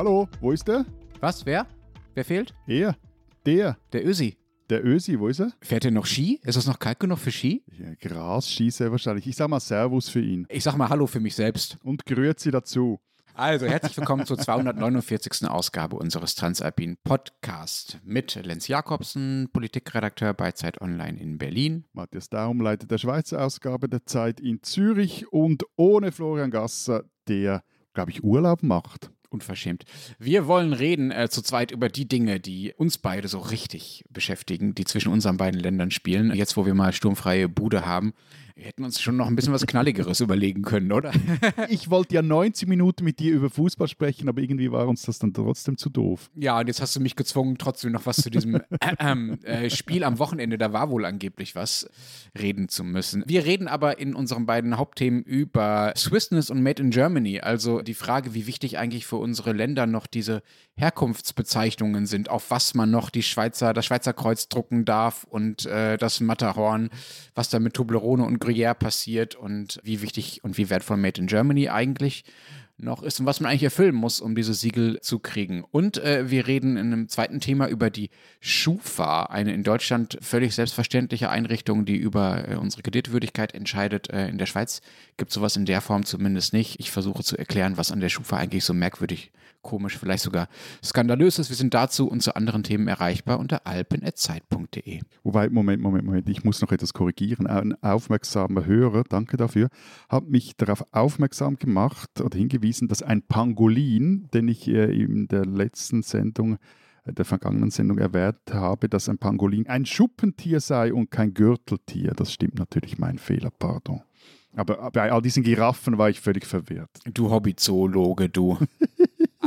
Hallo, wo ist der? Was? Wer? Wer fehlt? Er. Der. Der Ösi. Der Ösi, wo ist er? Fährt er noch Ski? Ist es noch kalt genug für Ski? Ja, Gras schieße wahrscheinlich. Ich sag mal Servus für ihn. Ich sag mal Hallo für mich selbst. Und Grüezi dazu. Also, herzlich willkommen zur 249. Ausgabe unseres Transalpin Podcast mit Lenz Jakobsen, Politikredakteur bei Zeit Online in Berlin. Matthias Daum leitet der Schweizer Ausgabe der Zeit in Zürich und ohne Florian Gasser, der, glaube ich, Urlaub macht. Unverschämt. Wir wollen reden äh, zu zweit über die Dinge, die uns beide so richtig beschäftigen, die zwischen unseren beiden Ländern spielen. Jetzt, wo wir mal sturmfreie Bude haben, wir hätten uns schon noch ein bisschen was Knalligeres überlegen können, oder? ich wollte ja 90 Minuten mit dir über Fußball sprechen, aber irgendwie war uns das dann trotzdem zu doof. Ja, und jetzt hast du mich gezwungen, trotzdem noch was zu diesem äh, äh, Spiel am Wochenende, da war wohl angeblich was, reden zu müssen. Wir reden aber in unseren beiden Hauptthemen über Swissness und Made in Germany, also die Frage, wie wichtig eigentlich für unsere Länder noch diese Herkunftsbezeichnungen sind, auf was man noch die Schweizer, das Schweizer Kreuz drucken darf und äh, das Matterhorn, was da mit Toblerone und Gruyère passiert und wie wichtig und wie wertvoll Made in Germany eigentlich noch ist und was man eigentlich erfüllen muss, um diese Siegel zu kriegen. Und äh, wir reden in einem zweiten Thema über die Schufa, eine in Deutschland völlig selbstverständliche Einrichtung, die über äh, unsere Kreditwürdigkeit entscheidet. Äh, in der Schweiz gibt es sowas in der Form zumindest nicht. Ich versuche zu erklären, was an der Schufa eigentlich so merkwürdig komisch, vielleicht sogar skandalös ist. Wir sind dazu und zu anderen Themen erreichbar unter alpen.zeit.de. Wobei, Moment, Moment, Moment, ich muss noch etwas korrigieren. Ein aufmerksamer Hörer, danke dafür, hat mich darauf aufmerksam gemacht oder hingewiesen, dass ein Pangolin, den ich äh, in der letzten Sendung äh, der vergangenen Sendung erwähnt habe, dass ein Pangolin ein Schuppentier sei und kein Gürteltier. Das stimmt natürlich, mein Fehler, pardon. Aber bei all diesen Giraffen war ich völlig verwirrt. Du Hobbyzoologe, du.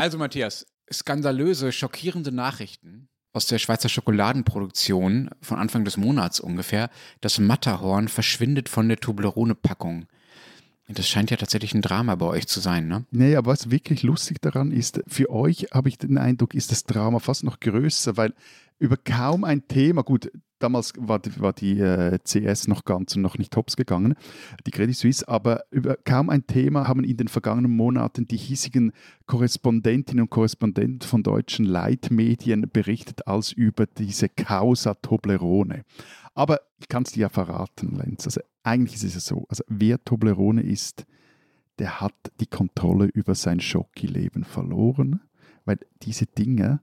also Matthias, skandalöse, schockierende Nachrichten aus der Schweizer Schokoladenproduktion von Anfang des Monats ungefähr. Das Matterhorn verschwindet von der Toblerone-Packung. Das scheint ja tatsächlich ein Drama bei euch zu sein, ne? Aber was wirklich lustig daran ist, für euch habe ich den Eindruck, ist das Drama fast noch größer, weil über kaum ein Thema, gut, damals war die, war die äh, CS noch ganz und noch nicht hops gegangen, die Credit Suisse, aber über kaum ein Thema haben in den vergangenen Monaten die hiesigen Korrespondentinnen und Korrespondenten von deutschen Leitmedien berichtet als über diese Causa Toblerone. Aber ich kann es dir ja verraten, Lenz. Also eigentlich ist es ja so, also wer Toblerone ist, der hat die Kontrolle über sein Schoki-Leben verloren, weil diese Dinge,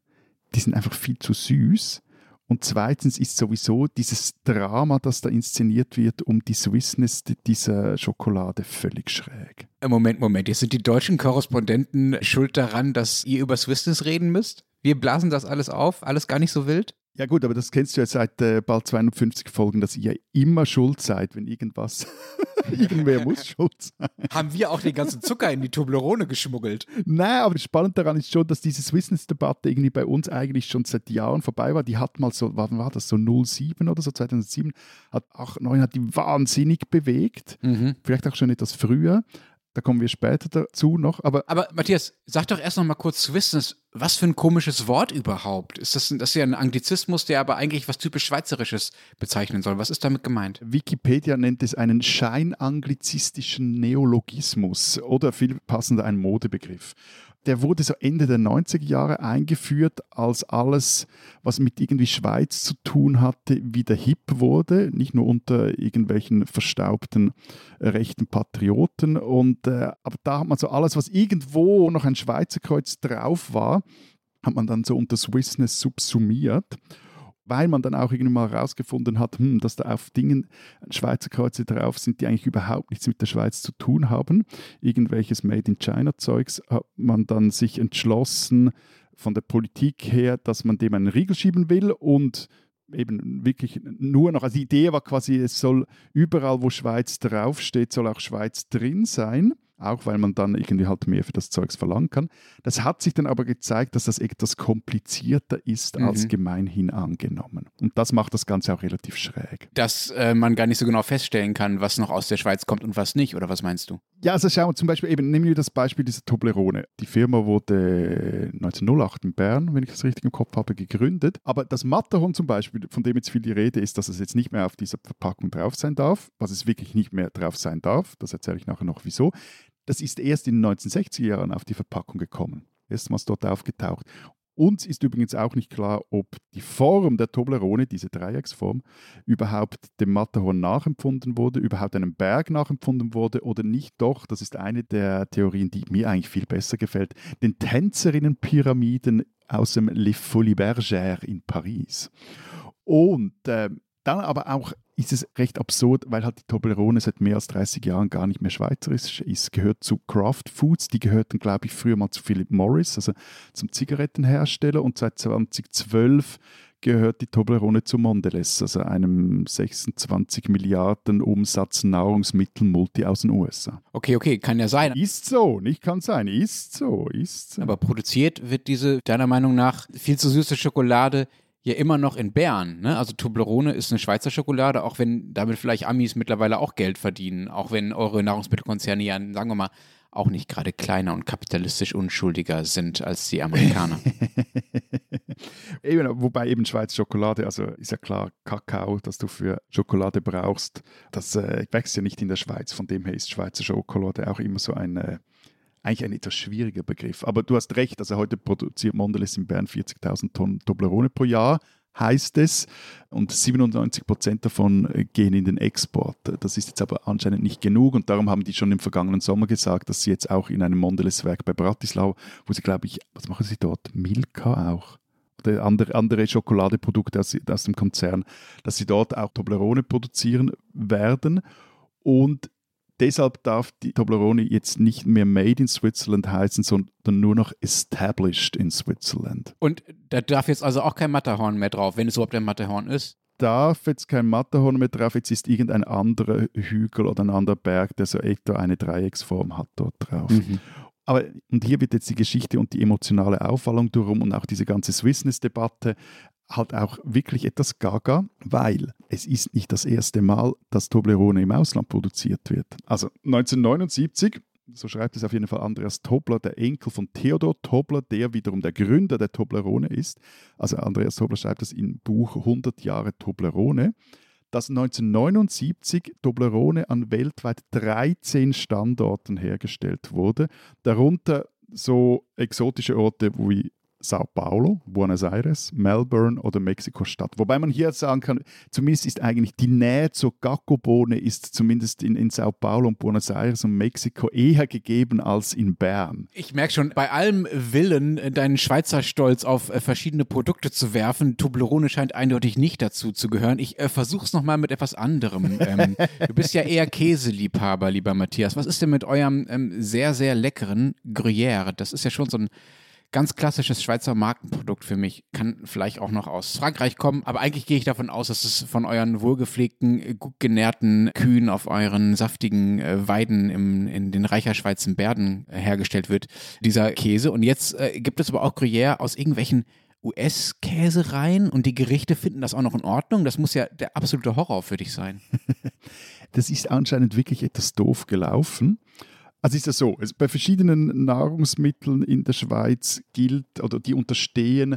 die sind einfach viel zu süß. Und zweitens ist sowieso dieses Drama, das da inszeniert wird, um die Swissness dieser Schokolade völlig schräg. Moment, Moment, jetzt sind die deutschen Korrespondenten schuld daran, dass ihr über Swissness reden müsst? Wir blasen das alles auf, alles gar nicht so wild? Ja gut, aber das kennst du ja seit äh, bald 250 Folgen, dass ihr immer schuld seid, wenn irgendwas, irgendwer muss schuld sein. Haben wir auch den ganzen Zucker in die Toblerone geschmuggelt? Nein, aber spannend daran ist schon, dass diese Swissness-Debatte irgendwie bei uns eigentlich schon seit Jahren vorbei war. Die hat mal so, wann war das, so 07 oder so, 2007, hat auch 9 hat die wahnsinnig bewegt. Mhm. Vielleicht auch schon etwas früher. Da kommen wir später dazu noch. Aber, aber Matthias, sag doch erst noch mal kurz Swissness. Was für ein komisches Wort überhaupt? Ist das, das ist ja ein Anglizismus, der aber eigentlich was typisch Schweizerisches bezeichnen soll. Was ist damit gemeint? Wikipedia nennt es einen scheinanglizistischen Neologismus oder viel passender ein Modebegriff der wurde so Ende der 90er Jahre eingeführt, als alles, was mit irgendwie Schweiz zu tun hatte, wieder hip wurde, nicht nur unter irgendwelchen verstaubten rechten Patrioten. Und, äh, aber da hat man so alles, was irgendwo noch ein Schweizer Kreuz drauf war, hat man dann so unter Swissness subsumiert weil man dann auch irgendwann mal herausgefunden hat, hm, dass da auf Dingen Schweizer Kreuze drauf sind, die eigentlich überhaupt nichts mit der Schweiz zu tun haben. Irgendwelches Made in China Zeugs hat man dann sich entschlossen von der Politik her, dass man dem einen Riegel schieben will und eben wirklich nur noch, also die Idee war quasi, es soll überall, wo Schweiz draufsteht, soll auch Schweiz drin sein auch weil man dann irgendwie halt mehr für das Zeugs verlangen kann. Das hat sich dann aber gezeigt, dass das etwas komplizierter ist mhm. als gemeinhin angenommen. Und das macht das Ganze auch relativ schräg. Dass äh, man gar nicht so genau feststellen kann, was noch aus der Schweiz kommt und was nicht, oder was meinst du? Ja, also schauen wir zum Beispiel eben, nehmen wir das Beispiel dieser Toblerone. Die Firma wurde 1908 in Bern, wenn ich das richtig im Kopf habe, gegründet. Aber das Matterhorn zum Beispiel, von dem jetzt viel die Rede ist, dass es jetzt nicht mehr auf dieser Verpackung drauf sein darf, was es wirklich nicht mehr drauf sein darf, das erzähle ich nachher noch wieso das ist erst in den 1960er Jahren auf die Verpackung gekommen. erstmals dort aufgetaucht. Uns ist übrigens auch nicht klar, ob die Form der Toblerone, diese Dreiecksform, überhaupt dem Matterhorn nachempfunden wurde, überhaupt einem Berg nachempfunden wurde oder nicht doch, das ist eine der Theorien, die mir eigentlich viel besser gefällt, den Tänzerinnenpyramiden aus dem Les Folies Bergères in Paris. Und äh, dann aber auch ist es recht absurd, weil halt die Toblerone seit mehr als 30 Jahren gar nicht mehr schweizerisch ist. Gehört zu Kraft Foods, die gehörten, glaube ich, früher mal zu Philip Morris, also zum Zigarettenhersteller. Und seit 2012 gehört die Toblerone zu Mondelez, also einem 26 Milliarden Umsatz Nahrungsmittelmulti aus den USA. Okay, okay, kann ja sein. Ist so, nicht kann sein, ist so, ist so. Aber produziert wird diese, deiner Meinung nach, viel zu süße Schokolade ja immer noch in Bern. Ne? Also Toblerone ist eine Schweizer Schokolade, auch wenn damit vielleicht Amis mittlerweile auch Geld verdienen, auch wenn eure Nahrungsmittelkonzerne ja, sagen wir mal, auch nicht gerade kleiner und kapitalistisch unschuldiger sind als die Amerikaner. eben, wobei eben Schweizer Schokolade, also ist ja klar, Kakao, das du für Schokolade brauchst, das äh, wächst ja nicht in der Schweiz. Von dem her ist Schweizer Schokolade auch immer so ein äh, eigentlich ein etwas schwieriger Begriff. Aber du hast recht, also heute produziert Mondelez in Bern 40.000 Tonnen Toblerone pro Jahr, heißt es. Und 97 Prozent davon äh, gehen in den Export. Das ist jetzt aber anscheinend nicht genug und darum haben die schon im vergangenen Sommer gesagt, dass sie jetzt auch in einem Mondelez-Werk bei Bratislava, wo sie, glaube ich, was machen sie dort? Milka auch oder andere, andere Schokoladeprodukte aus, aus dem Konzern, dass sie dort auch Toblerone produzieren werden. Und Deshalb darf die Toblerone jetzt nicht mehr Made in Switzerland heißen, sondern nur noch Established in Switzerland. Und da darf jetzt also auch kein Matterhorn mehr drauf, wenn es überhaupt ein Matterhorn ist? Darf jetzt kein Matterhorn mehr drauf, jetzt ist irgendein anderer Hügel oder ein anderer Berg, der so etwa eine Dreiecksform hat dort drauf. Mhm. Aber und hier wird jetzt die Geschichte und die emotionale Auffallung darum und auch diese ganze Swissness-Debatte halt auch wirklich etwas gaga, weil es ist nicht das erste Mal, dass Toblerone im Ausland produziert wird. Also 1979 so schreibt es auf jeden Fall Andreas Tobler, der Enkel von Theodor Tobler, der wiederum der Gründer der Toblerone ist. Also Andreas Tobler schreibt das im Buch 100 Jahre Toblerone, dass 1979 Toblerone an weltweit 13 Standorten hergestellt wurde, darunter so exotische Orte wie Sao Paulo, Buenos Aires, Melbourne oder Mexiko-Stadt. Wobei man hier sagen kann, zumindest ist eigentlich die Nähe zur Gacko-Bohne ist zumindest in, in Sao Paulo und Buenos Aires und Mexiko eher gegeben als in Bern. Ich merke schon, bei allem Willen, deinen Schweizer Stolz auf äh, verschiedene Produkte zu werfen, Toblerone scheint eindeutig nicht dazu zu gehören. Ich äh, versuche es nochmal mit etwas anderem. ähm, du bist ja eher Käseliebhaber, lieber Matthias. Was ist denn mit eurem ähm, sehr, sehr leckeren Gruyère? Das ist ja schon so ein ganz klassisches Schweizer Markenprodukt für mich. Kann vielleicht auch noch aus Frankreich kommen, aber eigentlich gehe ich davon aus, dass es von euren wohlgepflegten, gut genährten Kühen auf euren saftigen äh, Weiden im, in den Reicherschweizer Berden äh, hergestellt wird, dieser Käse. Und jetzt äh, gibt es aber auch Gruyère aus irgendwelchen US-Käsereien und die Gerichte finden das auch noch in Ordnung. Das muss ja der absolute Horror für dich sein. das ist anscheinend wirklich etwas doof gelaufen. Also ist es so, es, bei verschiedenen Nahrungsmitteln in der Schweiz gilt oder die unterstehen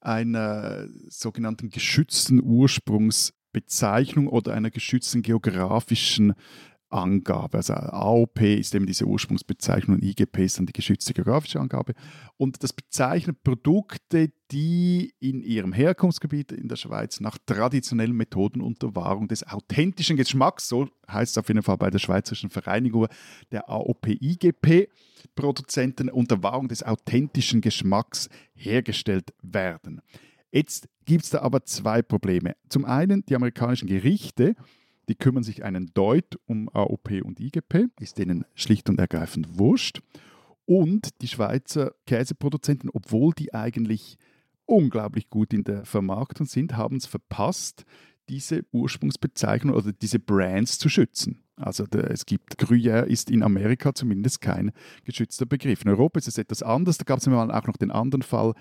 einer sogenannten geschützten Ursprungsbezeichnung oder einer geschützten geografischen Angabe. Also AOP ist eben diese Ursprungsbezeichnung und IGP ist dann die geschützte geografische Angabe. Und das bezeichnet Produkte, die in ihrem Herkunftsgebiet in der Schweiz nach traditionellen Methoden unter Wahrung des authentischen Geschmacks, so heißt es auf jeden Fall bei der Schweizerischen Vereinigung der AOP-IGP, Produzenten unter Wahrung des authentischen Geschmacks hergestellt werden. Jetzt gibt es da aber zwei Probleme. Zum einen, die amerikanischen Gerichte die kümmern sich einen Deut um AOP und IGP, ist denen schlicht und ergreifend wurscht. Und die Schweizer Käseproduzenten, obwohl die eigentlich unglaublich gut in der Vermarktung sind, haben es verpasst, diese Ursprungsbezeichnung oder diese Brands zu schützen. Also der, es gibt Gruyère ist in Amerika zumindest kein geschützter Begriff. In Europa ist es etwas anders. Da gab es auch noch den anderen Fall,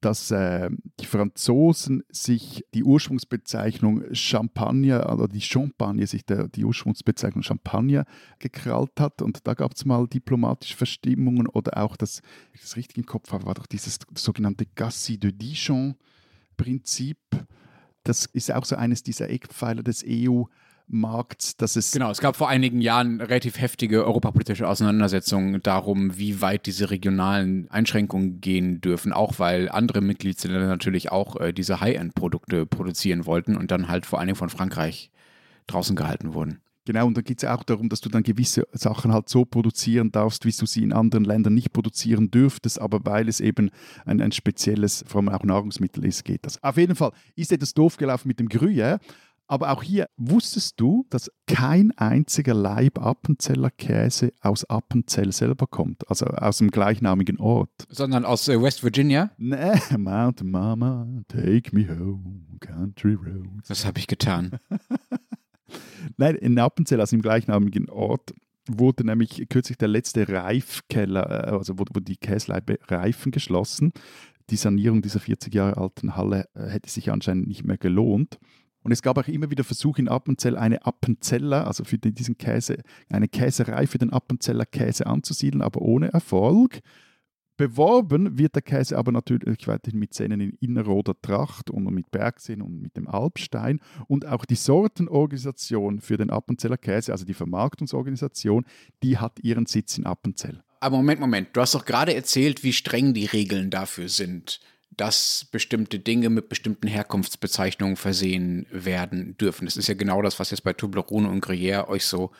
dass äh, die Franzosen sich die Ursprungsbezeichnung Champagner, oder die Champagne, sich der, die Ursprungsbezeichnung Champagner gekrallt hat. Und da gab es mal diplomatische Verstimmungen oder auch das, ich das richtig im Kopf habe, war doch dieses sogenannte Gassi de Dijon-Prinzip. Das ist auch so eines dieser Eckpfeiler des EU- Markts, dass es. Genau, es gab vor einigen Jahren relativ heftige europapolitische Auseinandersetzungen darum, wie weit diese regionalen Einschränkungen gehen dürfen, auch weil andere Mitgliedsländer natürlich auch äh, diese High-End-Produkte produzieren wollten und dann halt vor allen Dingen von Frankreich draußen gehalten wurden. Genau, und da geht es auch darum, dass du dann gewisse Sachen halt so produzieren darfst, wie du sie in anderen Ländern nicht produzieren dürftest, aber weil es eben ein, ein spezielles, vor allem auch Nahrungsmittel ist, geht das. Auf jeden Fall ist etwas doof gelaufen mit dem Gruyère, aber auch hier wusstest du, dass kein einziger Leib Appenzeller Käse aus Appenzell selber kommt, also aus dem gleichnamigen Ort. Sondern aus äh, West Virginia? Nee, Mountain Mama, take me home, country roads. Das habe ich getan. Nein, in Appenzell, also im gleichnamigen Ort, wurde nämlich kürzlich der letzte Reifkeller, äh, also wo, wo die Käsleibe reifen, geschlossen. Die Sanierung dieser 40 Jahre alten Halle äh, hätte sich anscheinend nicht mehr gelohnt. Und es gab auch immer wieder Versuche in Appenzell, eine Appenzeller, also für diesen Käse, eine Käserei für den Appenzeller Käse anzusiedeln, aber ohne Erfolg. Beworben wird der Käse aber natürlich weiterhin mit Zähnen in Innerrhoder Tracht und mit Bergsinn und mit dem Alpstein. Und auch die Sortenorganisation für den Appenzeller Käse, also die Vermarktungsorganisation, die hat ihren Sitz in Appenzell. Aber Moment, Moment, du hast doch gerade erzählt, wie streng die Regeln dafür sind dass bestimmte Dinge mit bestimmten Herkunftsbezeichnungen versehen werden dürfen. Das ist ja genau das, was jetzt bei Toblerone und Gruyère euch so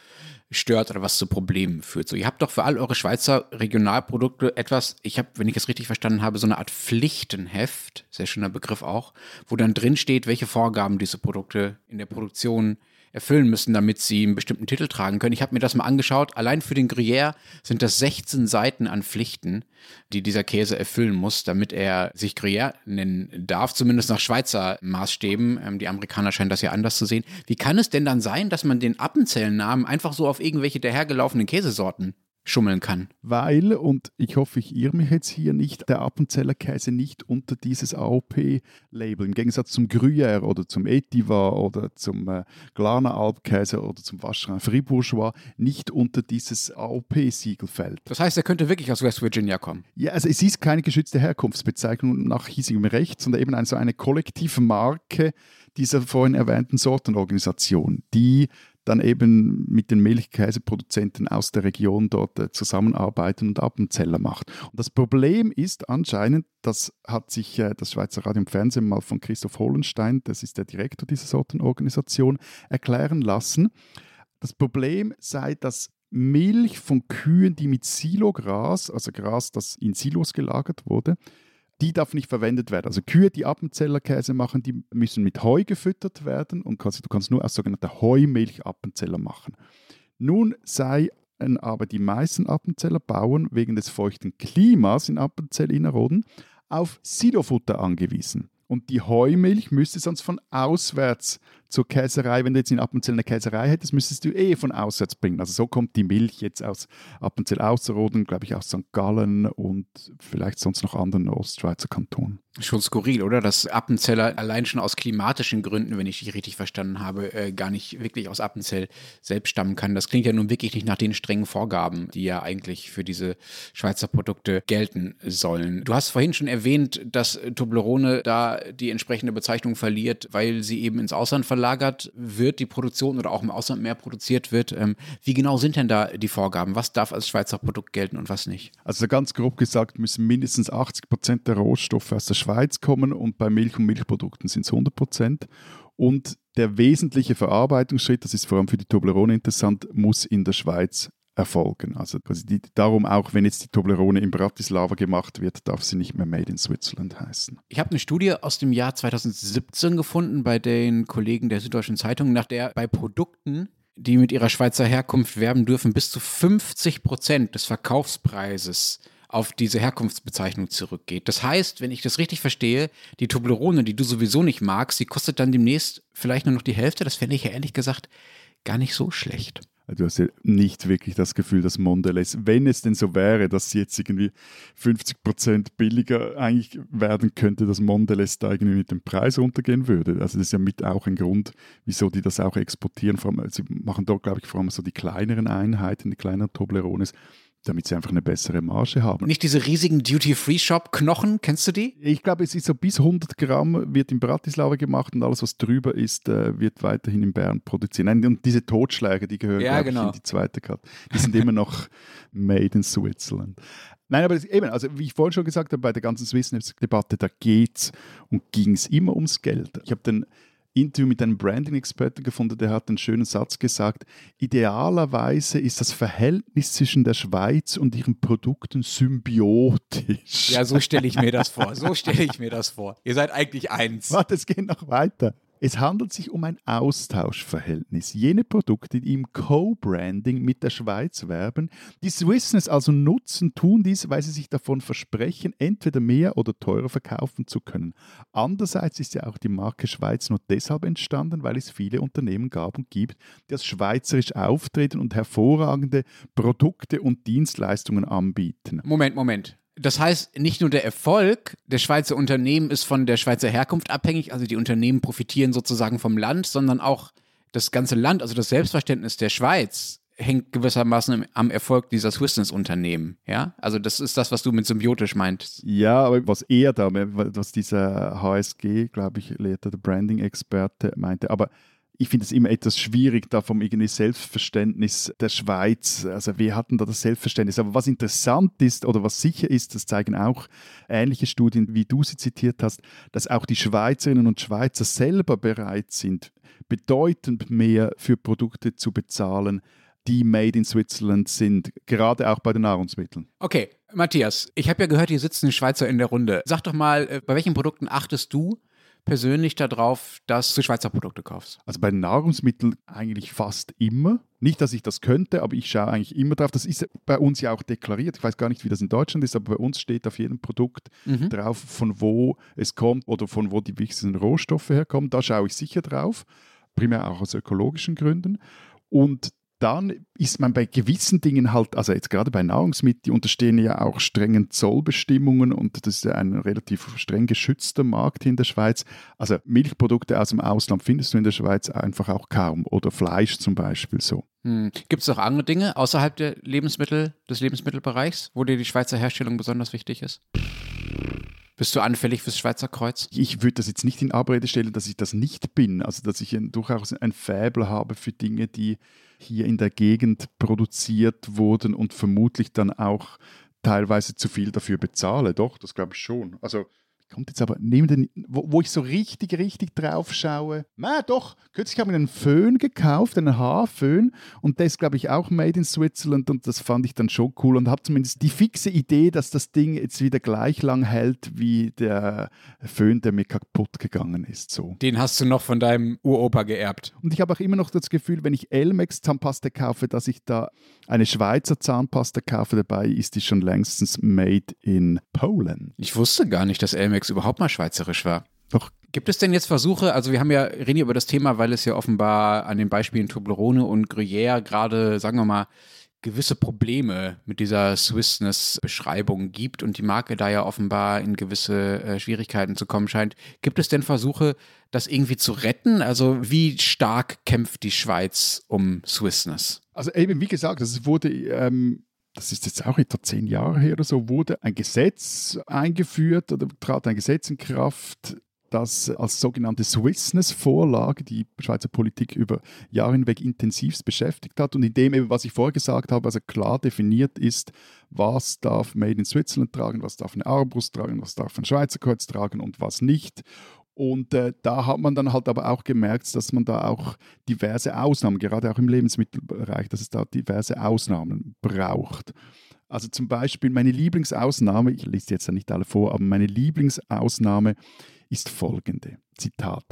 stört oder was zu Problemen führt. So, ihr habt doch für all eure Schweizer Regionalprodukte etwas, ich habe, wenn ich es richtig verstanden habe, so eine Art Pflichtenheft, sehr schöner Begriff auch, wo dann drin steht, welche Vorgaben diese Produkte in der Produktion erfüllen müssen, damit sie einen bestimmten Titel tragen können. Ich habe mir das mal angeschaut. Allein für den Gruyère sind das 16 Seiten an Pflichten, die dieser Käse erfüllen muss, damit er sich Gruyère nennen darf, zumindest nach Schweizer Maßstäben. Ähm, die Amerikaner scheinen das ja anders zu sehen. Wie kann es denn dann sein, dass man den Appenzellennamen einfach so auf irgendwelche dahergelaufenen Käsesorten schummeln kann. Weil, und ich hoffe, ich irre mich jetzt hier nicht, der Appenzeller Käse nicht unter dieses AOP-Label, im Gegensatz zum Gruyère oder zum Etiva oder zum äh, Glaner Alpkäse oder zum Vacherin Fribourgeois, nicht unter dieses AOP-Siegel fällt. Das heißt, er könnte wirklich aus West Virginia kommen? Ja, also es ist keine geschützte Herkunftsbezeichnung nach hiesigem Recht, sondern eben eine, so eine kollektive Marke dieser vorhin erwähnten Sortenorganisation, die dann eben mit den Milchkäseproduzenten aus der Region dort äh, zusammenarbeiten und Appenzeller macht. Und das Problem ist anscheinend, das hat sich äh, das Schweizer Radio und Fernsehen mal von Christoph Hohlenstein, das ist der Direktor dieser Sortenorganisation, erklären lassen. Das Problem sei, dass Milch von Kühen, die mit Silogras, also Gras, das in Silos gelagert wurde, die darf nicht verwendet werden. Also Kühe, die Appenzeller Käse machen, die müssen mit Heu gefüttert werden und kannst, du kannst nur aus sogenannter Heumilch Appenzeller machen. Nun seien aber die meisten Appenzeller Bauern wegen des feuchten Klimas in Appenzell-Innerrhoden auf Silofutter angewiesen. Und die Heumilch müsste sonst von auswärts zur Käserei. Wenn du jetzt in Appenzell eine Käserei hättest, müsstest du eh von auswärts bringen. Also so kommt die Milch jetzt aus Appenzell Ausserrhoden, glaube ich aus St. Gallen und vielleicht sonst noch anderen Ostschweizer Kantonen. Schon skurril, oder? Dass Appenzeller allein schon aus klimatischen Gründen, wenn ich dich richtig verstanden habe, äh, gar nicht wirklich aus Appenzell selbst stammen kann. Das klingt ja nun wirklich nicht nach den strengen Vorgaben, die ja eigentlich für diese Schweizer Produkte gelten sollen. Du hast vorhin schon erwähnt, dass Toblerone da die entsprechende Bezeichnung verliert, weil sie eben ins Ausland verlagert wird, die Produktion oder auch im Ausland mehr produziert wird. Ähm, wie genau sind denn da die Vorgaben? Was darf als Schweizer Produkt gelten und was nicht? Also ganz grob gesagt müssen mindestens 80 Prozent der Rohstoffe aus der Schweiz kommen und bei Milch und Milchprodukten sind es 100 Prozent. Und der wesentliche Verarbeitungsschritt, das ist vor allem für die Toblerone interessant, muss in der Schweiz erfolgen. Also die, darum auch, wenn jetzt die Toblerone in Bratislava gemacht wird, darf sie nicht mehr Made in Switzerland heißen. Ich habe eine Studie aus dem Jahr 2017 gefunden bei den Kollegen der Süddeutschen Zeitung, nach der bei Produkten die mit ihrer Schweizer Herkunft werben dürfen, bis zu 50 Prozent des Verkaufspreises auf diese Herkunftsbezeichnung zurückgeht. Das heißt, wenn ich das richtig verstehe, die Toblerone, die du sowieso nicht magst, die kostet dann demnächst vielleicht nur noch die Hälfte. Das fände ich ja ehrlich gesagt gar nicht so schlecht. Du hast ja nicht wirklich das Gefühl, dass Mondelez, wenn es denn so wäre, dass sie jetzt irgendwie 50 Prozent billiger eigentlich werden könnte, dass Mondelez da irgendwie mit dem Preis runtergehen würde. Also das ist ja mit auch ein Grund, wieso die das auch exportieren. Vor allem, sie machen dort, glaube ich, vor allem so die kleineren Einheiten, die kleineren Toblerones damit sie einfach eine bessere Marge haben. Nicht diese riesigen Duty-Free-Shop-Knochen, kennst du die? Ich glaube, es ist so bis 100 Gramm wird in Bratislava gemacht und alles, was drüber ist, äh, wird weiterhin in Bern produziert. Nein, und diese Totschläge, die gehören Ja, genau. in die zweite Kategorie. Die sind immer noch made in Switzerland. Nein, aber das, eben, also wie ich vorhin schon gesagt habe, bei der ganzen Swissness-Debatte, da geht es und ging es immer ums Geld. Ich habe dann Interview mit einem Branding-Experten gefunden, der hat einen schönen Satz gesagt, idealerweise ist das Verhältnis zwischen der Schweiz und ihren Produkten symbiotisch. Ja, so stelle ich mir das vor. So stelle ich mir das vor. Ihr seid eigentlich eins. Warte, es geht noch weiter. Es handelt sich um ein Austauschverhältnis. Jene Produkte, die im Co-Branding mit der Schweiz werben, die Swissness also nutzen, tun dies, weil sie sich davon versprechen, entweder mehr oder teurer verkaufen zu können. Andererseits ist ja auch die Marke Schweiz nur deshalb entstanden, weil es viele Unternehmen gab und gibt, die als schweizerisch auftreten und hervorragende Produkte und Dienstleistungen anbieten. Moment, Moment. Das heißt, nicht nur der Erfolg der Schweizer Unternehmen ist von der Schweizer Herkunft abhängig, also die Unternehmen profitieren sozusagen vom Land, sondern auch das ganze Land, also das Selbstverständnis der Schweiz hängt gewissermaßen am Erfolg dieser Swissness-Unternehmen. Ja, also das ist das, was du mit symbiotisch meintest. Ja, aber was er da, was dieser HSG, glaube ich, der Branding-Experte meinte, aber ich finde es immer etwas schwierig, da vom irgendwie Selbstverständnis der Schweiz, also wir hatten da das Selbstverständnis. Aber was interessant ist oder was sicher ist, das zeigen auch ähnliche Studien, wie du sie zitiert hast, dass auch die Schweizerinnen und Schweizer selber bereit sind, bedeutend mehr für Produkte zu bezahlen, die made in Switzerland sind, gerade auch bei den Nahrungsmitteln. Okay, Matthias, ich habe ja gehört, hier sitzen Schweizer in der Runde. Sag doch mal, äh, bei welchen Produkten achtest du persönlich darauf, dass du Schweizer Produkte kaufst? Also bei Nahrungsmitteln eigentlich fast immer. Nicht, dass ich das könnte, aber ich schaue eigentlich immer drauf. Das ist bei uns ja auch deklariert. Ich weiß gar nicht, wie das in Deutschland ist, aber bei uns steht auf jedem Produkt Mhm. drauf, von wo es kommt oder von wo die wichtigsten Rohstoffe herkommen. Da schaue ich sicher drauf, primär auch aus ökologischen Gründen. Und dann ist man bei gewissen Dingen halt, also jetzt gerade bei Nahrungsmitteln, die unterstehen ja auch strengen Zollbestimmungen und das ist ja ein relativ streng geschützter Markt in der Schweiz. Also Milchprodukte aus dem Ausland findest du in der Schweiz einfach auch kaum oder Fleisch zum Beispiel so. Hm. Gibt es auch andere Dinge außerhalb der Lebensmittel, des Lebensmittelbereichs, wo dir die Schweizer Herstellung besonders wichtig ist? Bist du anfällig fürs Schweizer Kreuz? Ich würde das jetzt nicht in Abrede stellen, dass ich das nicht bin. Also, dass ich ein, durchaus ein Faible habe für Dinge, die hier in der Gegend produziert wurden und vermutlich dann auch teilweise zu viel dafür bezahle. Doch, das glaube ich schon. Also, kommt jetzt aber neben den, wo, wo ich so richtig, richtig drauf schaue. Na doch, kürzlich habe ich einen Föhn gekauft, einen Haarföhn und der ist, glaube ich, auch made in Switzerland und das fand ich dann schon cool und habe zumindest die fixe Idee, dass das Ding jetzt wieder gleich lang hält wie der Föhn, der mir kaputt gegangen ist. So. Den hast du noch von deinem Uropa geerbt. Und ich habe auch immer noch das Gefühl, wenn ich Elmex Zahnpasta kaufe, dass ich da eine Schweizer Zahnpasta kaufe, dabei ist die schon längstens made in Poland. Ich wusste gar nicht, dass Elmex überhaupt mal schweizerisch war. Doch Gibt es denn jetzt Versuche, also wir haben ja, reden ja über das Thema, weil es ja offenbar an den Beispielen Toblerone und Gruyère gerade, sagen wir mal, gewisse Probleme mit dieser Swissness-Beschreibung gibt und die Marke da ja offenbar in gewisse äh, Schwierigkeiten zu kommen scheint. Gibt es denn Versuche, das irgendwie zu retten? Also wie stark kämpft die Schweiz um Swissness? Also eben, wie gesagt, es wurde, ähm, das ist jetzt auch etwa zehn Jahre her oder so, wurde ein Gesetz eingeführt oder trat ein Gesetz in Kraft, das als sogenannte Swissness-Vorlage die Schweizer Politik über Jahre hinweg intensivst beschäftigt hat und in dem eben, was ich vorher gesagt habe, also klar definiert ist, was darf Made in Switzerland tragen, was darf eine Armbrust tragen, was darf ein Schweizer Kreuz tragen und was nicht. Und äh, da hat man dann halt aber auch gemerkt, dass man da auch diverse Ausnahmen, gerade auch im Lebensmittelbereich, dass es da diverse Ausnahmen braucht. Also zum Beispiel meine Lieblingsausnahme, ich lese jetzt ja nicht alle vor, aber meine Lieblingsausnahme ist folgende. Zitat.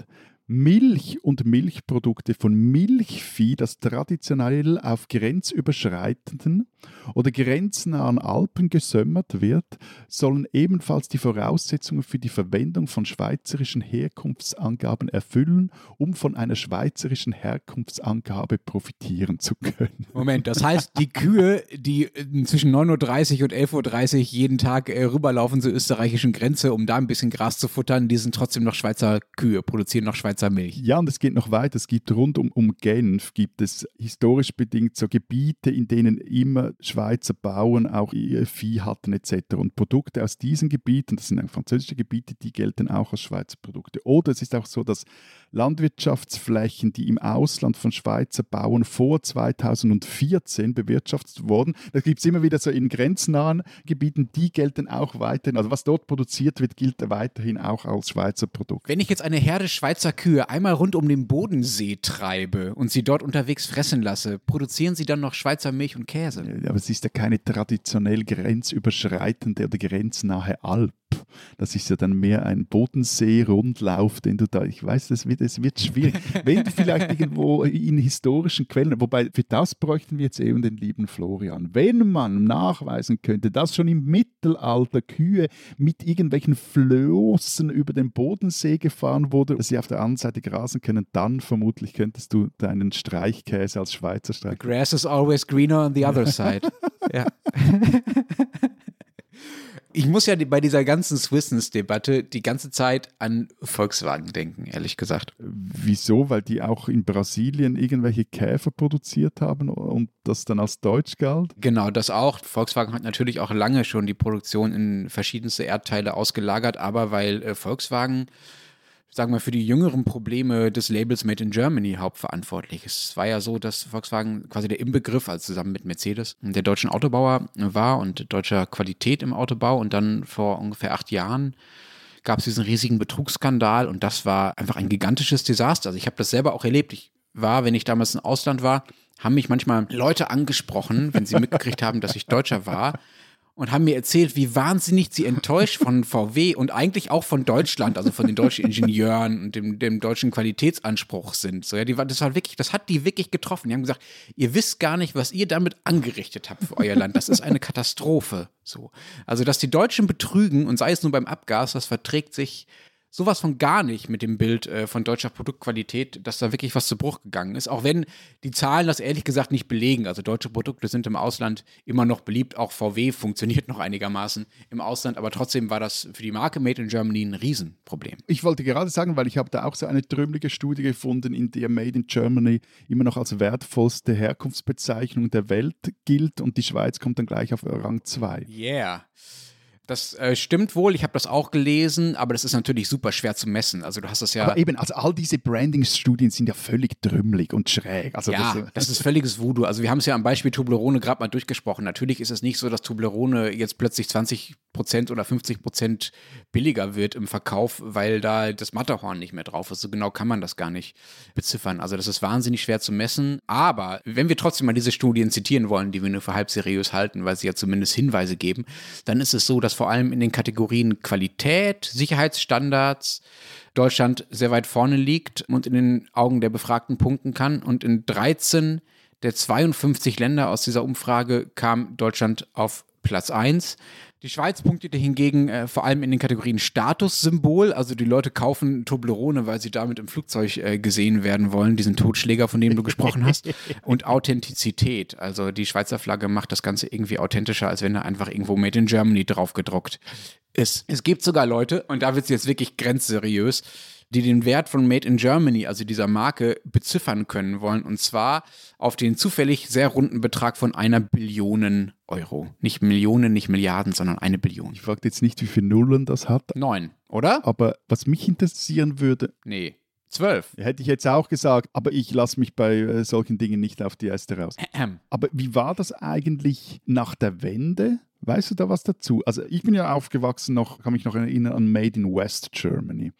Milch und Milchprodukte von Milchvieh, das traditionell auf grenzüberschreitenden oder grenznahen Alpen gesömmert wird, sollen ebenfalls die Voraussetzungen für die Verwendung von schweizerischen Herkunftsangaben erfüllen, um von einer schweizerischen Herkunftsangabe profitieren zu können. Moment, das heißt, die Kühe, die äh, zwischen 9.30 Uhr und 11.30 Uhr jeden Tag äh, rüberlaufen zur österreichischen Grenze, um da ein bisschen Gras zu futtern, die sind trotzdem noch Schweizer Kühe, produzieren noch Schweizer Milch. Ja, und es geht noch weiter. Es gibt rund um, um Genf gibt es historisch bedingt so Gebiete, in denen immer Schweizer Bauern auch ihr Vieh hatten etc. Und Produkte aus diesen Gebieten, das sind französische Gebiete, die gelten auch als Schweizer Produkte. Oder es ist auch so, dass Landwirtschaftsflächen, die im Ausland von Schweizer Bauern vor 2014 bewirtschaftet wurden, da gibt es immer wieder so in grenznahen Gebieten, die gelten auch weiterhin. Also was dort produziert wird, gilt weiterhin auch als Schweizer Produkt. Wenn ich jetzt eine Herde Schweizer Kühe einmal rund um den Bodensee treibe und sie dort unterwegs fressen lasse, produzieren sie dann noch Schweizer Milch und Käse? Aber es ist ja keine traditionell grenzüberschreitende oder grenznahe Alp. Das ist ja dann mehr ein Bodensee-Rundlauf, den du da, ich weiß, das wird, das wird schwierig. Wenn du vielleicht irgendwo in historischen Quellen, wobei für das bräuchten wir jetzt eben den lieben Florian. Wenn man nachweisen könnte, dass schon im Mittelalter Kühe mit irgendwelchen Flößen über den Bodensee gefahren wurden, dass sie auf der anderen Seite grasen können, dann vermutlich könntest du deinen Streichkäse als Schweizer Streich. The grass is always greener on the other side. ja. Ich muss ja bei dieser ganzen Swissness-Debatte die ganze Zeit an Volkswagen denken, ehrlich gesagt. Wieso? Weil die auch in Brasilien irgendwelche Käfer produziert haben und das dann als deutsch galt? Genau, das auch. Volkswagen hat natürlich auch lange schon die Produktion in verschiedenste Erdteile ausgelagert, aber weil äh, Volkswagen sagen wir, für die jüngeren Probleme des Labels Made in Germany hauptverantwortlich. Es war ja so, dass Volkswagen quasi der Inbegriff, also zusammen mit Mercedes, der deutschen Autobauer war und deutscher Qualität im Autobau. Und dann vor ungefähr acht Jahren gab es diesen riesigen Betrugsskandal und das war einfach ein gigantisches Desaster. Also ich habe das selber auch erlebt. Ich war, wenn ich damals im Ausland war, haben mich manchmal Leute angesprochen, wenn sie mitgekriegt haben, dass ich Deutscher war und haben mir erzählt, wie wahnsinnig sie enttäuscht von VW und eigentlich auch von Deutschland, also von den deutschen Ingenieuren und dem, dem deutschen Qualitätsanspruch sind. So, ja, die, das war wirklich, das hat die wirklich getroffen. Die haben gesagt, ihr wisst gar nicht, was ihr damit angerichtet habt für euer Land. Das ist eine Katastrophe. So. Also, dass die Deutschen betrügen und sei es nur beim Abgas, das verträgt sich sowas von gar nicht mit dem Bild äh, von deutscher Produktqualität, dass da wirklich was zu Bruch gegangen ist. Auch wenn die Zahlen das ehrlich gesagt nicht belegen. Also deutsche Produkte sind im Ausland immer noch beliebt. Auch VW funktioniert noch einigermaßen im Ausland. Aber trotzdem war das für die Marke Made in Germany ein Riesenproblem. Ich wollte gerade sagen, weil ich habe da auch so eine trümmelige Studie gefunden, in der Made in Germany immer noch als wertvollste Herkunftsbezeichnung der Welt gilt und die Schweiz kommt dann gleich auf Rang 2. Yeah. Das äh, stimmt wohl, ich habe das auch gelesen, aber das ist natürlich super schwer zu messen. Also du hast das ja. Aber eben, also all diese Branding-Studien sind ja völlig drümmelig und schräg. Also ja, das, das ist völliges Voodoo. Also wir haben es ja am Beispiel Toblerone gerade mal durchgesprochen. Natürlich ist es nicht so, dass Toblerone jetzt plötzlich 20 Prozent oder 50 Prozent billiger wird im Verkauf, weil da das Matterhorn nicht mehr drauf ist. So genau kann man das gar nicht beziffern. Also das ist wahnsinnig schwer zu messen. Aber wenn wir trotzdem mal diese Studien zitieren wollen, die wir nur für halb seriös halten, weil sie ja zumindest Hinweise geben, dann ist es so, dass vor allem in den Kategorien Qualität, Sicherheitsstandards Deutschland sehr weit vorne liegt und in den Augen der Befragten punkten kann. Und in 13 der 52 Länder aus dieser Umfrage kam Deutschland auf Platz 1. Die Schweiz punktete hingegen äh, vor allem in den Kategorien Statussymbol, also die Leute kaufen Toblerone, weil sie damit im Flugzeug äh, gesehen werden wollen, diesen Totschläger, von dem du gesprochen hast, und Authentizität. Also die Schweizer Flagge macht das Ganze irgendwie authentischer, als wenn da einfach irgendwo Made in Germany drauf gedruckt ist. Es gibt sogar Leute, und da wird es jetzt wirklich grenzseriös, die den Wert von Made in Germany, also dieser Marke, beziffern können wollen. Und zwar auf den zufällig sehr runden Betrag von einer Billion Euro. Nicht Millionen, nicht Milliarden, sondern eine Billion. Ich frage jetzt nicht, wie viele Nullen das hat. Neun, oder? Aber was mich interessieren würde. Nee. Zwölf. Hätte ich jetzt auch gesagt, aber ich lasse mich bei äh, solchen Dingen nicht auf die erste raus. Ähm. Aber wie war das eigentlich nach der Wende? Weißt du da was dazu? Also ich bin ja aufgewachsen noch, kann mich noch erinnern an Made in West Germany